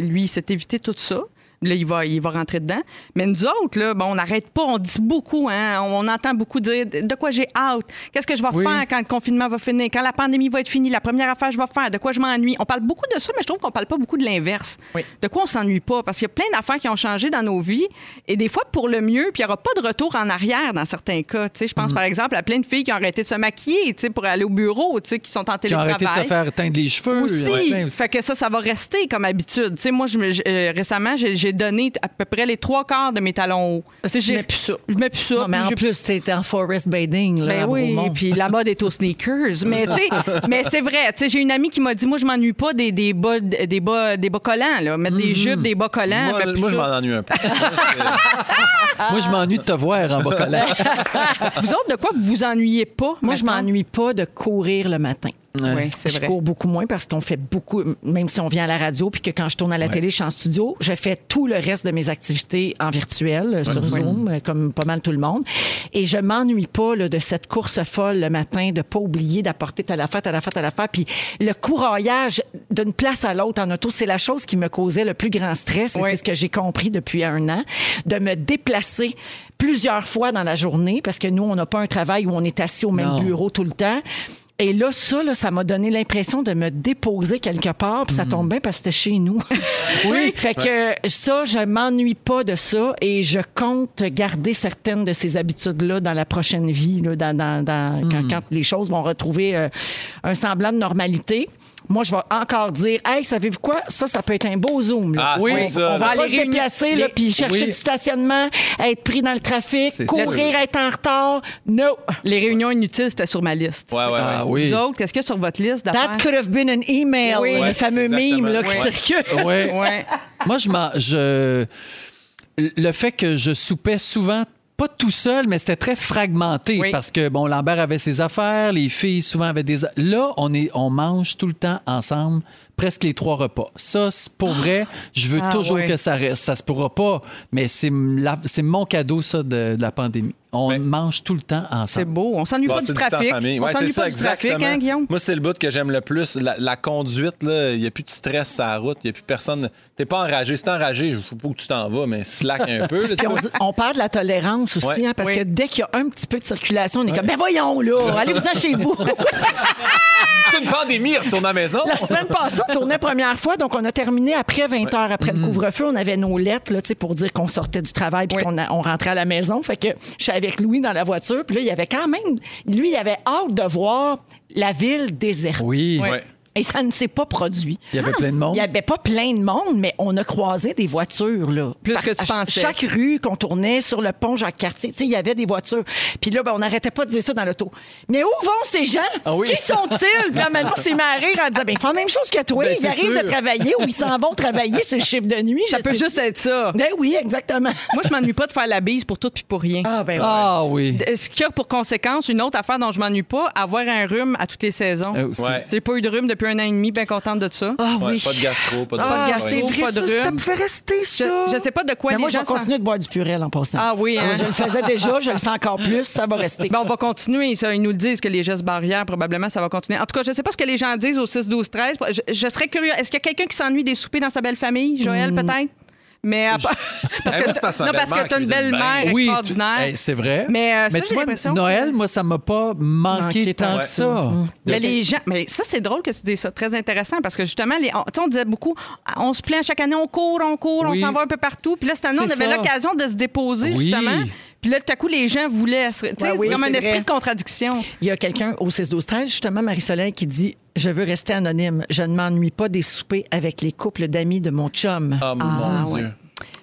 lui, il s'est évité tout ça. Là, il va, il va rentrer dedans. Mais nous autres, là, bon, on n'arrête pas, on dit beaucoup, hein, on entend beaucoup dire de quoi j'ai hâte, qu'est-ce que je vais Oui. faire quand le confinement va finir, quand la pandémie va être finie, la première affaire que je vais faire, de quoi je m'ennuie? On parle beaucoup de ça, mais je trouve qu'on parle pas beaucoup de l'inverse. Oui. De quoi on s'ennuie pas, parce qu'il y a plein d'affaires qui ont changé dans nos vies, et des fois pour le mieux, puis il n'y aura pas de retour en arrière dans certains cas. Je Mm. pense par exemple à plein de filles qui ont arrêté de se maquiller pour aller au bureau, qui sont en Qui ont télétravail. arrêté de se faire teindre les cheveux. Aussi. Ouais, aussi. Fait que ça, ça va rester comme habitude. Tu sais, moi, je me- je- euh, récemment, j'ai j'ai donné à peu près les trois quarts de mes talons hauts. Tu j'ai- mets plus ça. Je mets plus ça. Non, mais en j'ai- plus, c'était en forest bathing, là, ben à oui, puis la mode est aux sneakers. Mais tu sais, mais c'est vrai. Tu sais, j'ai une amie qui m'a dit, moi, je m'ennuie pas des, des bas, des bas, des bas collants, là. Mettre des jupes, des bas collants. Moi, moi, je m'en ennuie un peu. Moi, je m'ennuie de te voir en bas collant. Vous autres, de quoi vous vous ennuyez pas? Moi, je mettons? m'ennuie pas de courir le matin. Oui, c'est Je vrai. cours beaucoup moins parce qu'on fait beaucoup, même si on vient à la radio, puis que quand je tourne à la télé, je suis en studio, je fais tout le reste de mes activités en virtuel, euh, sur Zoom, euh, comme pas mal tout le monde. Et je m'ennuie pas là, de cette course folle le matin, de pas oublier d'apporter telle affaire, telle affaire, telle affaire. Puis le courroyage d'une place à l'autre en auto, c'est la chose qui me causait le plus grand stress. Et c'est ce que j'ai compris depuis un an, de me déplacer plusieurs fois dans la journée, parce que nous, on n'a pas un travail où on est assis au même Non. bureau tout le temps. Et là, ça, là, ça m'a donné l'impression de me déposer quelque part, puis ça tombe bien parce que c'était chez nous. oui. Fait que ça, je m'ennuie pas de ça et je compte garder certaines de ces habitudes-là dans la prochaine vie, là, dans, dans- dans- quand, quand les choses vont retrouver euh, un semblant de normalité. Moi, je vais encore dire, hey, savez-vous quoi? Ça, ça peut être un beau zoom. Là. Ah, c'est ça, On va Les pas se déplacer, là, les- puis chercher Oui. du stationnement, être pris dans le trafic, courir, ça. être en retard. No. Les réunions inutiles, c'était sur ma liste. Ouais, ouais, ouais. Ah oui. Vous autres, qu'est-ce qu'il y a sur votre liste d'affaires? That could have been an email, Oui. le Ouais, fameux meme là, qui exactement. circule. Ouais. Ouais. Moi, je. Je... Le fait que je soupais souvent, pas tout seul, mais c'était très fragmenté Oui. parce que, bon, Lambert avait ses affaires, les filles souvent avaient des. Là, on, est, on mange tout le temps ensemble, presque les trois repas. Ça, c'est pour vrai, je veux Ah, toujours ouais. que ça reste. Ça se pourra pas, mais c'est c'est mon cadeau, ça, de, de la pandémie. On Ben, mange tout le temps C'est ensemble. beau. On s'ennuie pas du trafic. On Ouais, s'ennuie c'est pas ça, du trafic, exactement. hein, Guillaume? Moi, c'est le bout que j'aime le plus. La, la conduite, là, il n'y a plus de stress sur la route. Il n'y a plus personne. T'es pas enragé. Si t'es enragé, je sais pas où tu t'en vas, mais slack un peu. là, tu Puis on, vois. dit- on parle de la tolérance aussi, Ouais. hein, parce Oui. que dès qu'il y a un petit peu de circulation, on est comme, ben voyons là, allez-vous-en chez vous. C'est une pandémie, retourne à la maison. La semaine passée, on tournait première fois, donc on a terminé après 20 heures après le couvre-feu. On avait nos lettres là, tu sais, pour dire qu'on sortait du travail puis Oui. qu'on a- on rentrait à la maison. Fait que je suis avec Louis dans la voiture, puis là, il y avait quand même, lui, il avait hâte de voir la ville déserte. Oui. Ouais. Et ça ne s'est pas produit. Il y avait plein de monde? Il n'y avait pas plein de monde, mais on a croisé des voitures. Là. Plus que tu à pensais. Chaque rue qu'on tournait sur le pont Jacques-Cartier, tu sais, il y avait des voitures. Puis là, ben, on n'arrêtait pas de dire ça dans l'auto. Mais où vont ces gens? Ah oui. Qui sont-ils? Puis là, maintenant, c'est ma rire en disant, ben, ils font la même chose que toi. Ben, ils arrivent sûr. de travailler ou ils s'en vont travailler le chiffre de nuit. Ça peut sais. juste être ça. Ben oui, exactement. Moi, je m'ennuie pas de faire la bise pour tout puis pour rien. Ah, ben Ah oui. Ce qui a pour conséquence, une autre affaire dont je m'ennuie pas, avoir un rhume à toutes les saisons. Euh, aussi. Ouais. J'ai pas eu de rhume depuis un an et demi, bien contente de ça. Ah Ouais, oui. Pas de gastro, pas de Ah, de gastro, vrai, pas de ça, ça rhume. me fait rester ça. Je, je sais pas de quoi Mais les moi, je gens vais s'en- continuer de boire du purel en passant. Ah oui, hein? Je le faisais déjà, je le fais encore plus, ça va rester. Ben, on va continuer. Ça. Ils nous le disent que les gestes barrières, probablement, ça va continuer. En tout cas, je ne sais pas ce que les gens disent au 6, 12, 13. Je, je serais curieux. Est-ce qu'il y a quelqu'un qui s'ennuie des soupers dans sa belle famille? Joël, peut-être? Mais à part- parce Eh, que, non, parce tu as une belle-mère bien. Oui, extraordinaire. tu- hey, c'est vrai. Mais, euh, ça, tu vois, Noël, que- moi, ça m'a pas manqué, Manqué tant que ça. Mais les gens, mais ça c'est drôle que tu dises ça, très intéressant parce que justement, les, on, tu sais, on disait beaucoup, on se plaint chaque année, on court, on court, Oui. on s'en va un peu partout. Puis là cette année, on avait l'occasion de se déposer Oui. justement. Puis là tout à coup, les gens voulaient, tu sais, Ouais, oui, c'est comme un esprit vrai. de contradiction. Il y a quelqu'un au 6-12-13, justement, Marie-Soleil, qui dit Je veux rester anonyme. Je ne m'ennuie pas des soupers avec les couples d'amis de mon chum. Oh mon Dieu.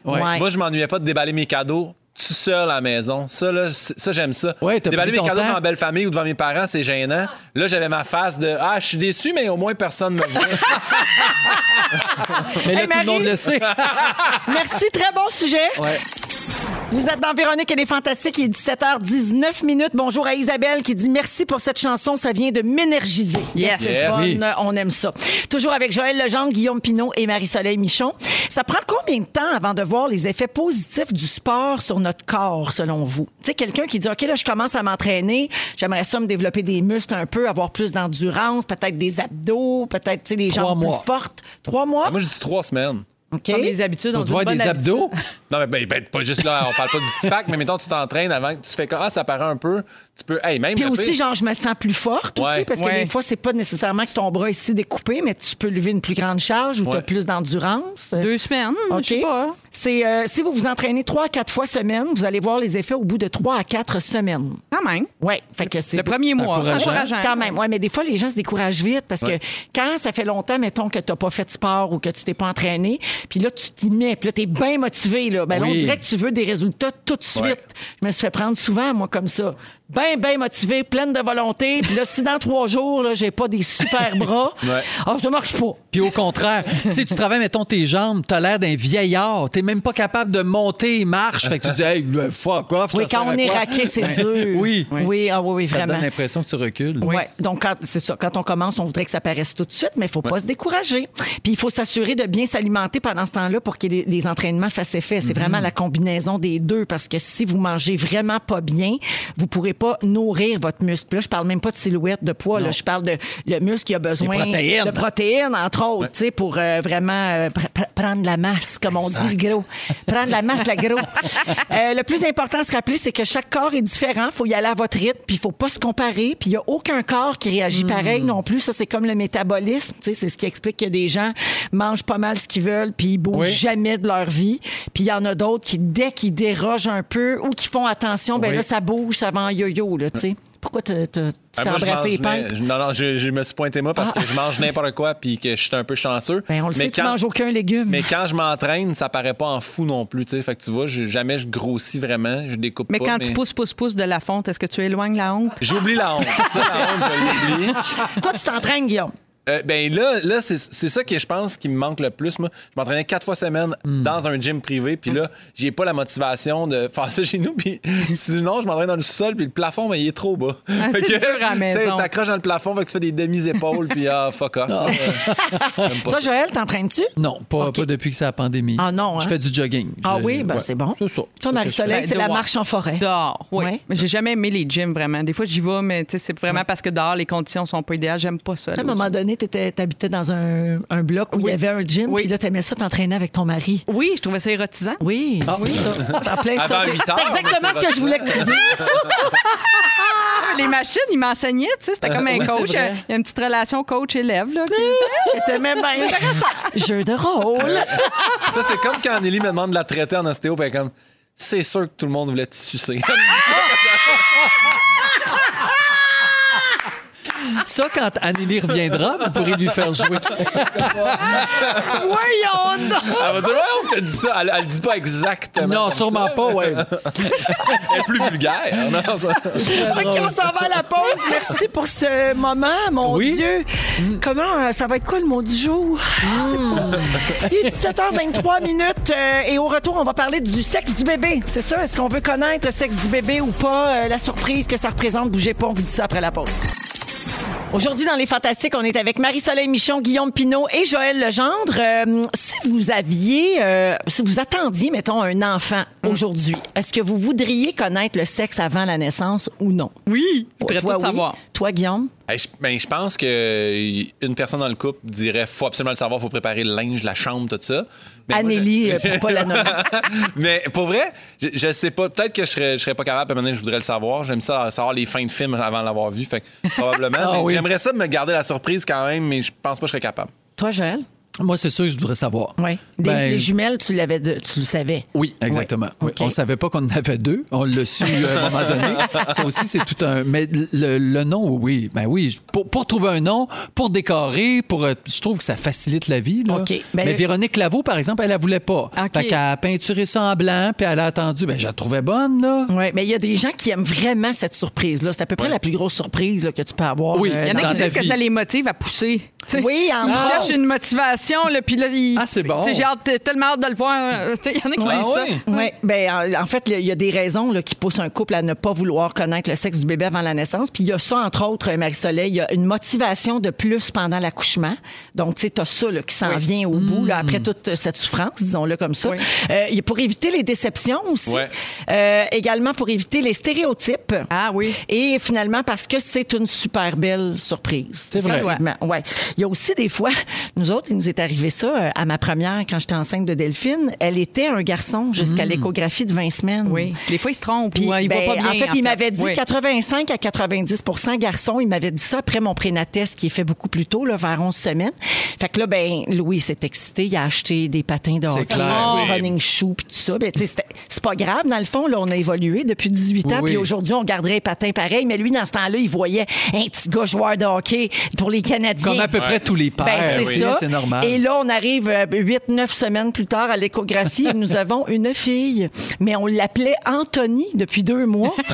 Ouais. Ouais. Moi, je m'ennuyais pas de déballer mes cadeaux tout seul à la maison. Ça, là, ça j'aime ça. Déballer mes cadeaux devant ma belle famille ou devant mes parents, c'est gênant. Là, j'avais ma face de Ah, je suis déçu, mais au moins personne me voit. Mais là, Hey, tout le monde le sait. Merci, très bon sujet. Vous êtes dans Véronique et les Fantastiques, il est 17h19 minutes. Bonjour à Isabelle qui dit merci pour cette chanson, ça vient de m'énergiser. Yes. C'est Yes. fun, Oui. On aime ça. Toujours avec Joël Legendre, Guillaume Pinot et Marie-Soleil Michon. Ça prend combien de temps avant de voir les effets positifs du sport sur notre corps, selon vous? Tu sais, quelqu'un qui dit, OK, là, je commence à m'entraîner, j'aimerais ça me développer des muscles un peu, avoir plus d'endurance, peut-être des abdos, peut-être, tu sais, des jambes mois. plus fortes. Trois mois? Ah, Moi, je dis trois semaines. OK. Comme les habitudes, on Pour dit te voir une bonne des habitude. abdos? Non, mais ben, ben, pas juste là, on parle pas du six-pack, mais mettons, tu t'entraînes avant, tu fais comme Ah, ça paraît un peu. Tu peux. Hey, même. Puis aussi, pire- genre, je me sens plus forte aussi, parce que Ouais. des fois, c'est pas nécessairement que ton bras est ici découpé, mais tu peux lever une plus grande charge ou tu as plus d'endurance. Deux semaines, OK. je sais pas. C'est, euh, si vous vous entraînez trois à quatre fois semaine, vous allez voir les effets au bout de trois à quatre semaines. Quand même. Oui, fait que c'est Le premier mois. Encourageant. Quand même, ouais, mais des fois, les gens se découragent vite parce Ouais. que quand ça fait longtemps, mettons, que tu n'as pas fait de sport ou que tu t'es pas entraîné, puis là, tu t'y mets, puis là, tu es bien motivé. Là. Ben, là, on Oui. dirait que tu veux des résultats tout de suite. Ouais. Je me suis fait prendre souvent, moi, comme ça. Bien, bien motivée, pleine de volonté. Puis là, si dans trois jours, là, j'ai pas des super bras, Ouais. ça marche pas. Puis au contraire, si tu travailles, mettons, tes jambes, t'as l'air d'un vieillard. T'es même pas capable de monter et marche. Fait que tu dis, hey, fuck off. Oui, ça quand sert on est raqué, c'est dur. Oui. Oui, ah, oui, oui, Ça vraiment. donne l'impression que tu recules. Oui. Donc, quand- c'est ça. Quand on commence, on voudrait que ça paraisse tout de suite, mais il faut pas se décourager. Puis, il faut s'assurer de bien s'alimenter pendant ce temps-là pour que les, les entraînements fassent effet. C'est vraiment la combinaison des deux parce que si vous mangez vraiment pas bien, vous pourrez pas nourrir votre muscle. Là, je parle même pas de silhouette, de poids. Là, je parle de le muscle qui a besoin protéines. de protéines, entre autres, pour euh, vraiment euh, pr- pr- prendre la masse, comme on dit, le gros. Prendre la masse, le gros. Euh, le plus important à se rappeler, c'est que chaque corps est différent. Il faut y aller à votre rythme, puis il faut pas se comparer. Puis il y a aucun corps qui réagit pareil non plus. Ça, c'est comme le métabolisme. C'est ce qui explique que des gens mangent pas mal ce qu'ils veulent, puis ils bougent Oui. jamais de leur vie. Puis il y en a d'autres qui, dès qu'ils dérogent un peu ou qui font attention, ben Oui. là, ça bouge, ça va en yo-yo, là, tu sais. Pourquoi tu Ah, t'es embrassé les n'im- Non, non, je, je me suis pointé moi parce que je mange n'importe quoi puis que je suis un peu chanceux. Ben, on le mais sait, tu quand, manges aucun légume. Mais quand je m'entraîne, ça paraît pas en fou non plus. tu sais. Fait que tu vois, je- jamais je grossis vraiment, je découpe Mais pas. quand tu pousses, pousses, pousses de la fonte, est-ce que tu éloignes la honte? J'oublie la honte. Ça, la honte, je l'oublie. Toi, tu t'entraînes, Guillaume. Euh, ben là, là c'est c'est ça que je pense qui me manque le plus. Moi, je m'entraînais quatre fois semaine dans un gym privé, puis là, j'ai pas la motivation de faire ça chez nous. Puis sinon, je m'entraîne dans le sol, puis le plafond, ben, il est trop bas. Ah, que. T'accroches dans le plafond, fait que tu fais des demi-épaules, puis ah, fuck off. Toi. Joël, t'entraînes-tu? Non, pas, pas depuis que c'est la pandémie. Ah non, Je hein? fais du jogging. Ah Je- oui, ben ouais. c'est bon. C'est ça. Toi, Marie-Soleil, Ben, c'est la marche en forêt. Dehors, oui. Ouais. Mais J'ai jamais aimé les gyms, vraiment. Des fois, j'y vais, mais tu sais, c'est vraiment parce que dehors, les conditions sont pas idéales. J'aime pas ça. À un moment donné, tu habitais dans un, un bloc où il Oui. y avait un gym, Oui. puis là, tu aimais ça t'entraîner avec ton mari. Oui, je trouvais ça érotisant. Oui, Ah oui? c'est en plein ça. C'est huit c'est heures, exactement ce que je voulais que tu dises. Les machines, ils m'enseignaient, tu sais, c'était comme un coach. Il y a une petite relation coach-élève, là. qui- C'était même bien intéressant. Jeu de rôle. Ça, c'est comme quand Nelly me demande de la traiter en ostéo, puis elle est comme, c'est sûr que tout le monde voulait te sucer. Ça, quand Anneli reviendra, vous pourrez lui faire jouer. Voyons donc. Elle va dire, ouais, on t'a dit ça. Elle, elle dit pas exactement. Non, comme sûrement ça. pas, ouais. Elle est plus vulgaire. Non, ça- OK, on s'en va à la pause. Merci pour ce moment, mon Oui. Dieu. Comment, euh, ça va être quoi le mot du jour? Sais pas. Il est 17h23 minutes euh, et au retour, on va parler du sexe du bébé. C'est ça? Est-ce qu'on veut connaître le sexe du bébé ou pas? Euh, la surprise que ça représente, bougez pas, on vous dit ça après la pause. Aujourd'hui, dans Les Fantastiques, on est avec Marie-Soleil Michon, Guillaume Pinault et Joël Legendre. Euh, si vous aviez, euh, si vous attendiez, mettons, un enfant aujourd'hui, est-ce que vous voudriez connaître le sexe avant la naissance ou non? Oui, je voudrais Toi, tout oui. savoir. Toi, Guillaume? Hey, je, ben, je pense que une personne dans le couple dirait faut absolument le savoir, faut préparer le linge, la chambre, tout ça. Mais moi, Anélie, euh, pour pas la nommer. Mais pour vrai, je, je sais pas. Peut-être que je serais, je serais pas capable. maintenant, je voudrais le savoir. J'aime ça savoir les fins de film avant de l'avoir vu. Fait probablement. Ah oui. J'aimerais ça me garder la surprise quand même, mais je pense pas que je serais capable. Toi, Joël? Moi, c'est sûr que je voudrais savoir. Oui. Les, Ben, les jumelles, tu l'avais, de- tu le savais. Oui, exactement. Oui. Oui. OK. On savait pas qu'on en avait deux. On l'a su à un moment donné. Ça aussi, c'est tout un. Mais le, le nom, oui. Ben oui. Pour, pour trouver un nom, pour décorer, pour. euh, Je trouve que ça facilite la vie. Là. OK. Ben- mais Véronique Laveau, par exemple, elle, elle voulait pas. OK. Fait qu'elle a peinturé ça en blanc, puis elle a attendu. Ben, je la trouvais bonne, là. Oui, mais il y a des gens qui aiment vraiment cette surprise-là. C'est à peu près la plus grosse surprise là, que tu peux avoir. Oui, euh, Il y en a qui disent que ça les motive à pousser. Oui, en Ils cherchent une motivation, là, puis là, ils- Ah, c'est bon. J'ai hâte, tellement hâte de le voir. Il y en a qui Ah disent ça. oui? Ben en- fait, il y a des raisons là, qui poussent un couple à ne pas vouloir connaître le sexe du bébé avant la naissance. Puis il y a ça, entre autres, euh, Marie-Soleil, il y a une motivation de plus pendant l'accouchement. Donc, tu sais, t'as ça là, qui s'en vient au bout, là, après toute euh, cette souffrance, disons-le comme ça. Oui. Euh, il pour éviter les déceptions aussi. Ouais. Euh, également pour éviter les stéréotypes. Ah oui. Et finalement, parce que c'est une super belle surprise. C'est vrai. Effectivement, Ouais. Il y a aussi des fois, nous autres, il nous est arrivé ça euh, à ma première, quand j'étais enceinte de Delphine. Elle était un garçon jusqu'à l'échographie de 20 semaines. Oui. Des fois, ils se trompent Puis, ou euh, ils ben, pas bien. en fait, il m'avait dit Oui. 85 à 90% garçon. Il m'avait dit ça après mon prénatest qui est fait beaucoup plus tôt, là, vers 11 semaines. Fait que là, ben, Louis s'est excité. Il a acheté des patins de hockey, clair. Oui. running shoes, puis tout ça. Ben, tu sais, c'était- c'est pas grave, dans le fond. Là, on a évolué depuis 18 ans. Oui, Puis aujourd'hui, on garderait les patins pareil. Mais lui, dans ce temps-là, il voyait un petit gars joueur de hockey pour les Canadiens. Comme à peu près tous les pères. Ben, c'est oui, ça. Et là, on arrive 8-9 semaines plus tard à l'échographie et nous avons une fille. Mais on l'appelait Anthony depuis deux mois. tu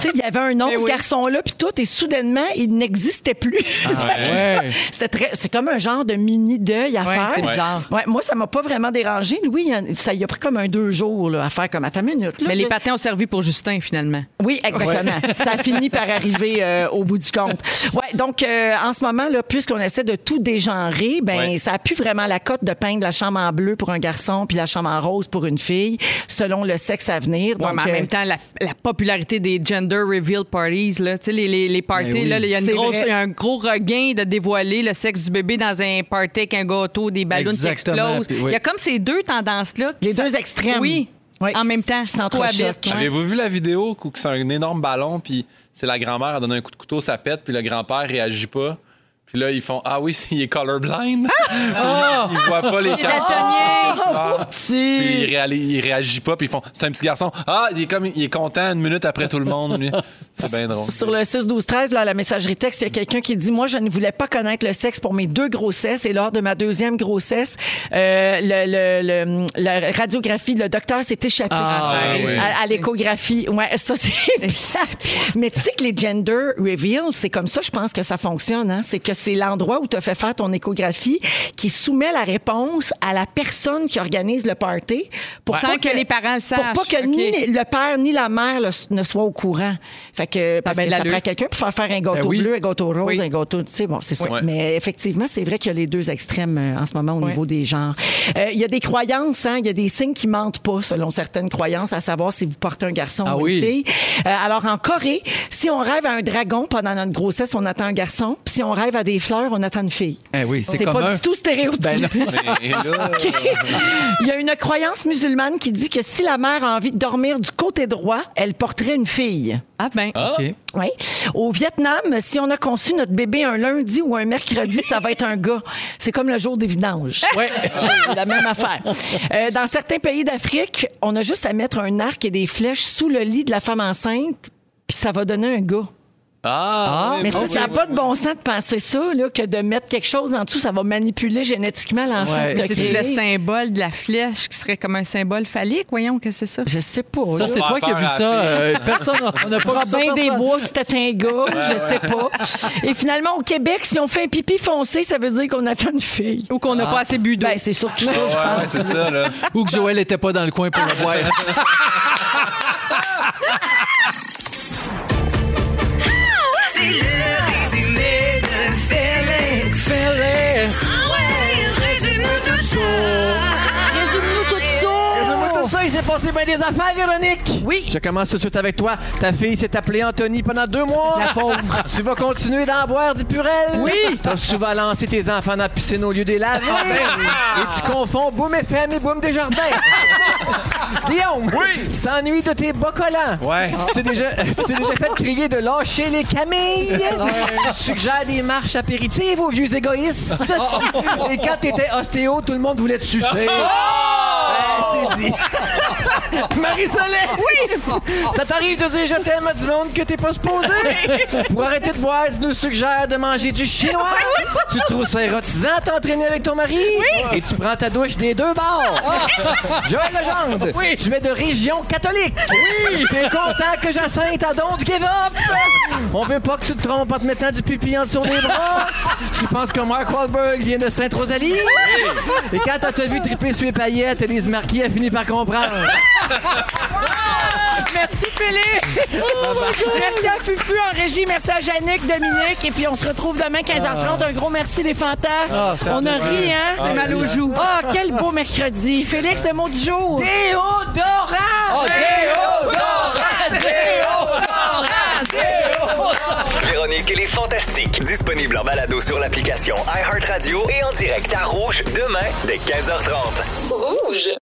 sais, il y avait un nom, Mais ce oui. garçon-là, puis tout, et soudainement, il n'existait plus. Ouais. C'était très, c'est comme un genre de mini deuil à Ouais, faire. c'est bizarre. Ouais, moi, ça m'a pas vraiment dérangé. Louis, ça y a pris comme un deux jours là, à faire comme à ta minute. là, Mais je- les patins ont servi pour Justin, finalement. oui, exactement. Ça a fini par arriver euh, au bout du compte. Ouais, donc euh, en ce moment là, puisqu'on essaie de tout dégenrer, ben Ouais. Ça a plus vraiment la cote de peindre la chambre en bleu pour un garçon puis la chambre en rose pour une fille, selon le sexe à venir. Ouais, Donc, mais en euh, même temps, la, la popularité des gender reveal parties, là, tu sais, les, les, les parties, Ben oui. là, il y a une grosse- a un gros regain de dévoiler le sexe du bébé dans un party avec un gâteau, des ballons qui explosent. Il oui. y a comme ces deux tendances-là. Les deux extrêmes. Oui. Oui, En même temps, cohabitent, ouais. Avez-vous vu la vidéo où c'est un énorme ballon, puis c'est la grand-mère, elle donne un coup de couteau, ça pète, puis le grand-père réagit pas? Puis là, ils font Ah oui, il est colorblind. Ah! il voit pas les Il est cartes. daltonien. Petit. Puis il, réali- il réagit pas, puis ils font C'est un petit garçon. Ah, il est comme il est content une minute après tout le monde. C'est bien drôle. Sur le 6 12 13 là, à la messagerie texte, il y a quelqu'un qui dit moi je ne voulais pas connaître le sexe pour mes deux grossesses et lors de ma deuxième grossesse, euh, le, le- le- la radiographie, le docteur s'est échappé Ah, à, oui. à l'échographie. Ouais, ça c'est. Mais tu sais que les gender reveals, c'est comme ça, je pense que ça fonctionne. Hein? C'est que c'est l'endroit où tu as fait faire ton échographie qui soumet la réponse à la personne qui organise le party pour Sans pas que les parents le sachent. Pour pas que ni le père ni la mère le- ne soient au courant. Fait que parce ben que ça prend quelqu'un pour faire faire un gâteau Ben oui. bleu, un gâteau rose, Oui. un gâteau, tu sais, bon, c'est ça. Oui. Mais effectivement, c'est vrai qu'il y a les deux extrêmes euh, en ce moment au Oui. niveau des genres. Euh, Il y a des croyances, hein, il y a des signes qui mentent pas selon certaines croyances, à savoir si vous portez un garçon Ah ou oui. une fille. Euh, alors en Corée, si on rêve à un dragon pendant notre grossesse, on attend un garçon. Puis si on rêve à des fleurs, on attend une fille. Eh oui, c'est pas un- du tout stéréotypé. Ben non. Il y a une croyance musulmane qui dit que si la mère a envie de dormir du côté droit, elle porterait une fille. Ah ben. OK. Oui. Au Vietnam, si on a conçu notre bébé un lundi ou un mercredi, ça va être un gars. C'est comme le jour des vidanges. Ouais. C'est la même affaire. Euh, dans certains pays d'Afrique, on a juste à mettre un arc et des flèches sous le lit de la femme enceinte, puis ça va donner un gars. Ah, Mais tu sais, oui, ça n'a oui, pas de bon sens de penser ça, là, que de mettre quelque chose en dessous, ça va manipuler génétiquement l'enfant. Ouais. C'est le symbole de la flèche qui serait comme un symbole phallique, voyons que c'est ça. Je sais pas. Ça, c'est toi qui as vu ça. euh, personne, on n'a pas vu ça. Robin des. Bois, c'était un gars, je sais pas. Et finalement, au Québec, si on fait un pipi foncé, ça veut dire qu'on attend une fille. Ou qu'on n'a pas assez bu d'eau. Ben, c'est surtout ça, je Ouais, pense. ça, là. Ou que Joël n'était pas dans le coin pour le voir. Félix. Ah ouais. Passé bien des affaires, Véronique? Oui. Je commence tout de suite avec toi. Ta fille s'est appelée Anthony pendant deux mois. La pauvre. tu vas continuer d'en boire du purel? Oui. T'as souvent lancé tes enfants dans la piscine au lieu des laver. Et tu confonds Boum FM et Boum Desjardins. Guillaume. Oui. Tu t'ennuies de tes bas collants. Ouais. Tu t'es déjà, tu t'es déjà fait crier de lâcher les camilles. Tu suggères des marches apéritives aux vieux égoïstes. Et quand t'étais ostéo, tout le monde voulait te sucer. Ouais, c'est dit. Marie-Soleil! Oui! Ça t'arrive de dire je t'aime à du monde que t'es pas supposé? Pour arrêter de boire, tu nous suggères de manger du chinois? Tu trouves ça érotisant t'entraîner avec ton mari? Et tu prends ta douche des deux bords? Joël Legendre! Tu es de région catholique? Oui! T'es content que Jacinthe a don du give up? On veut pas que tu te trompes en te mettant du pipi en dessous des bras? Tu penses que Mark Wahlberg vient de Sainte-Rosalie? Et quand t'as t'as vu triper sur les paillettes, Elise Marquis a fini par comprendre. Merci, Félix. merci à Fufu en régie. Merci à Yannick, Dominique. Et puis, on se retrouve demain 15h30. Un gros merci, les fantas. Ah, ça on a fait ri, hein? Ah, mal aux joues. Ah, quel beau mercredi. Félix, le mot du jour. Déodorant! Véronique et les Fantastiques. Disponible en balado sur l'application iHeartRadio et en direct à Rouge demain dès 15h30. Rouge.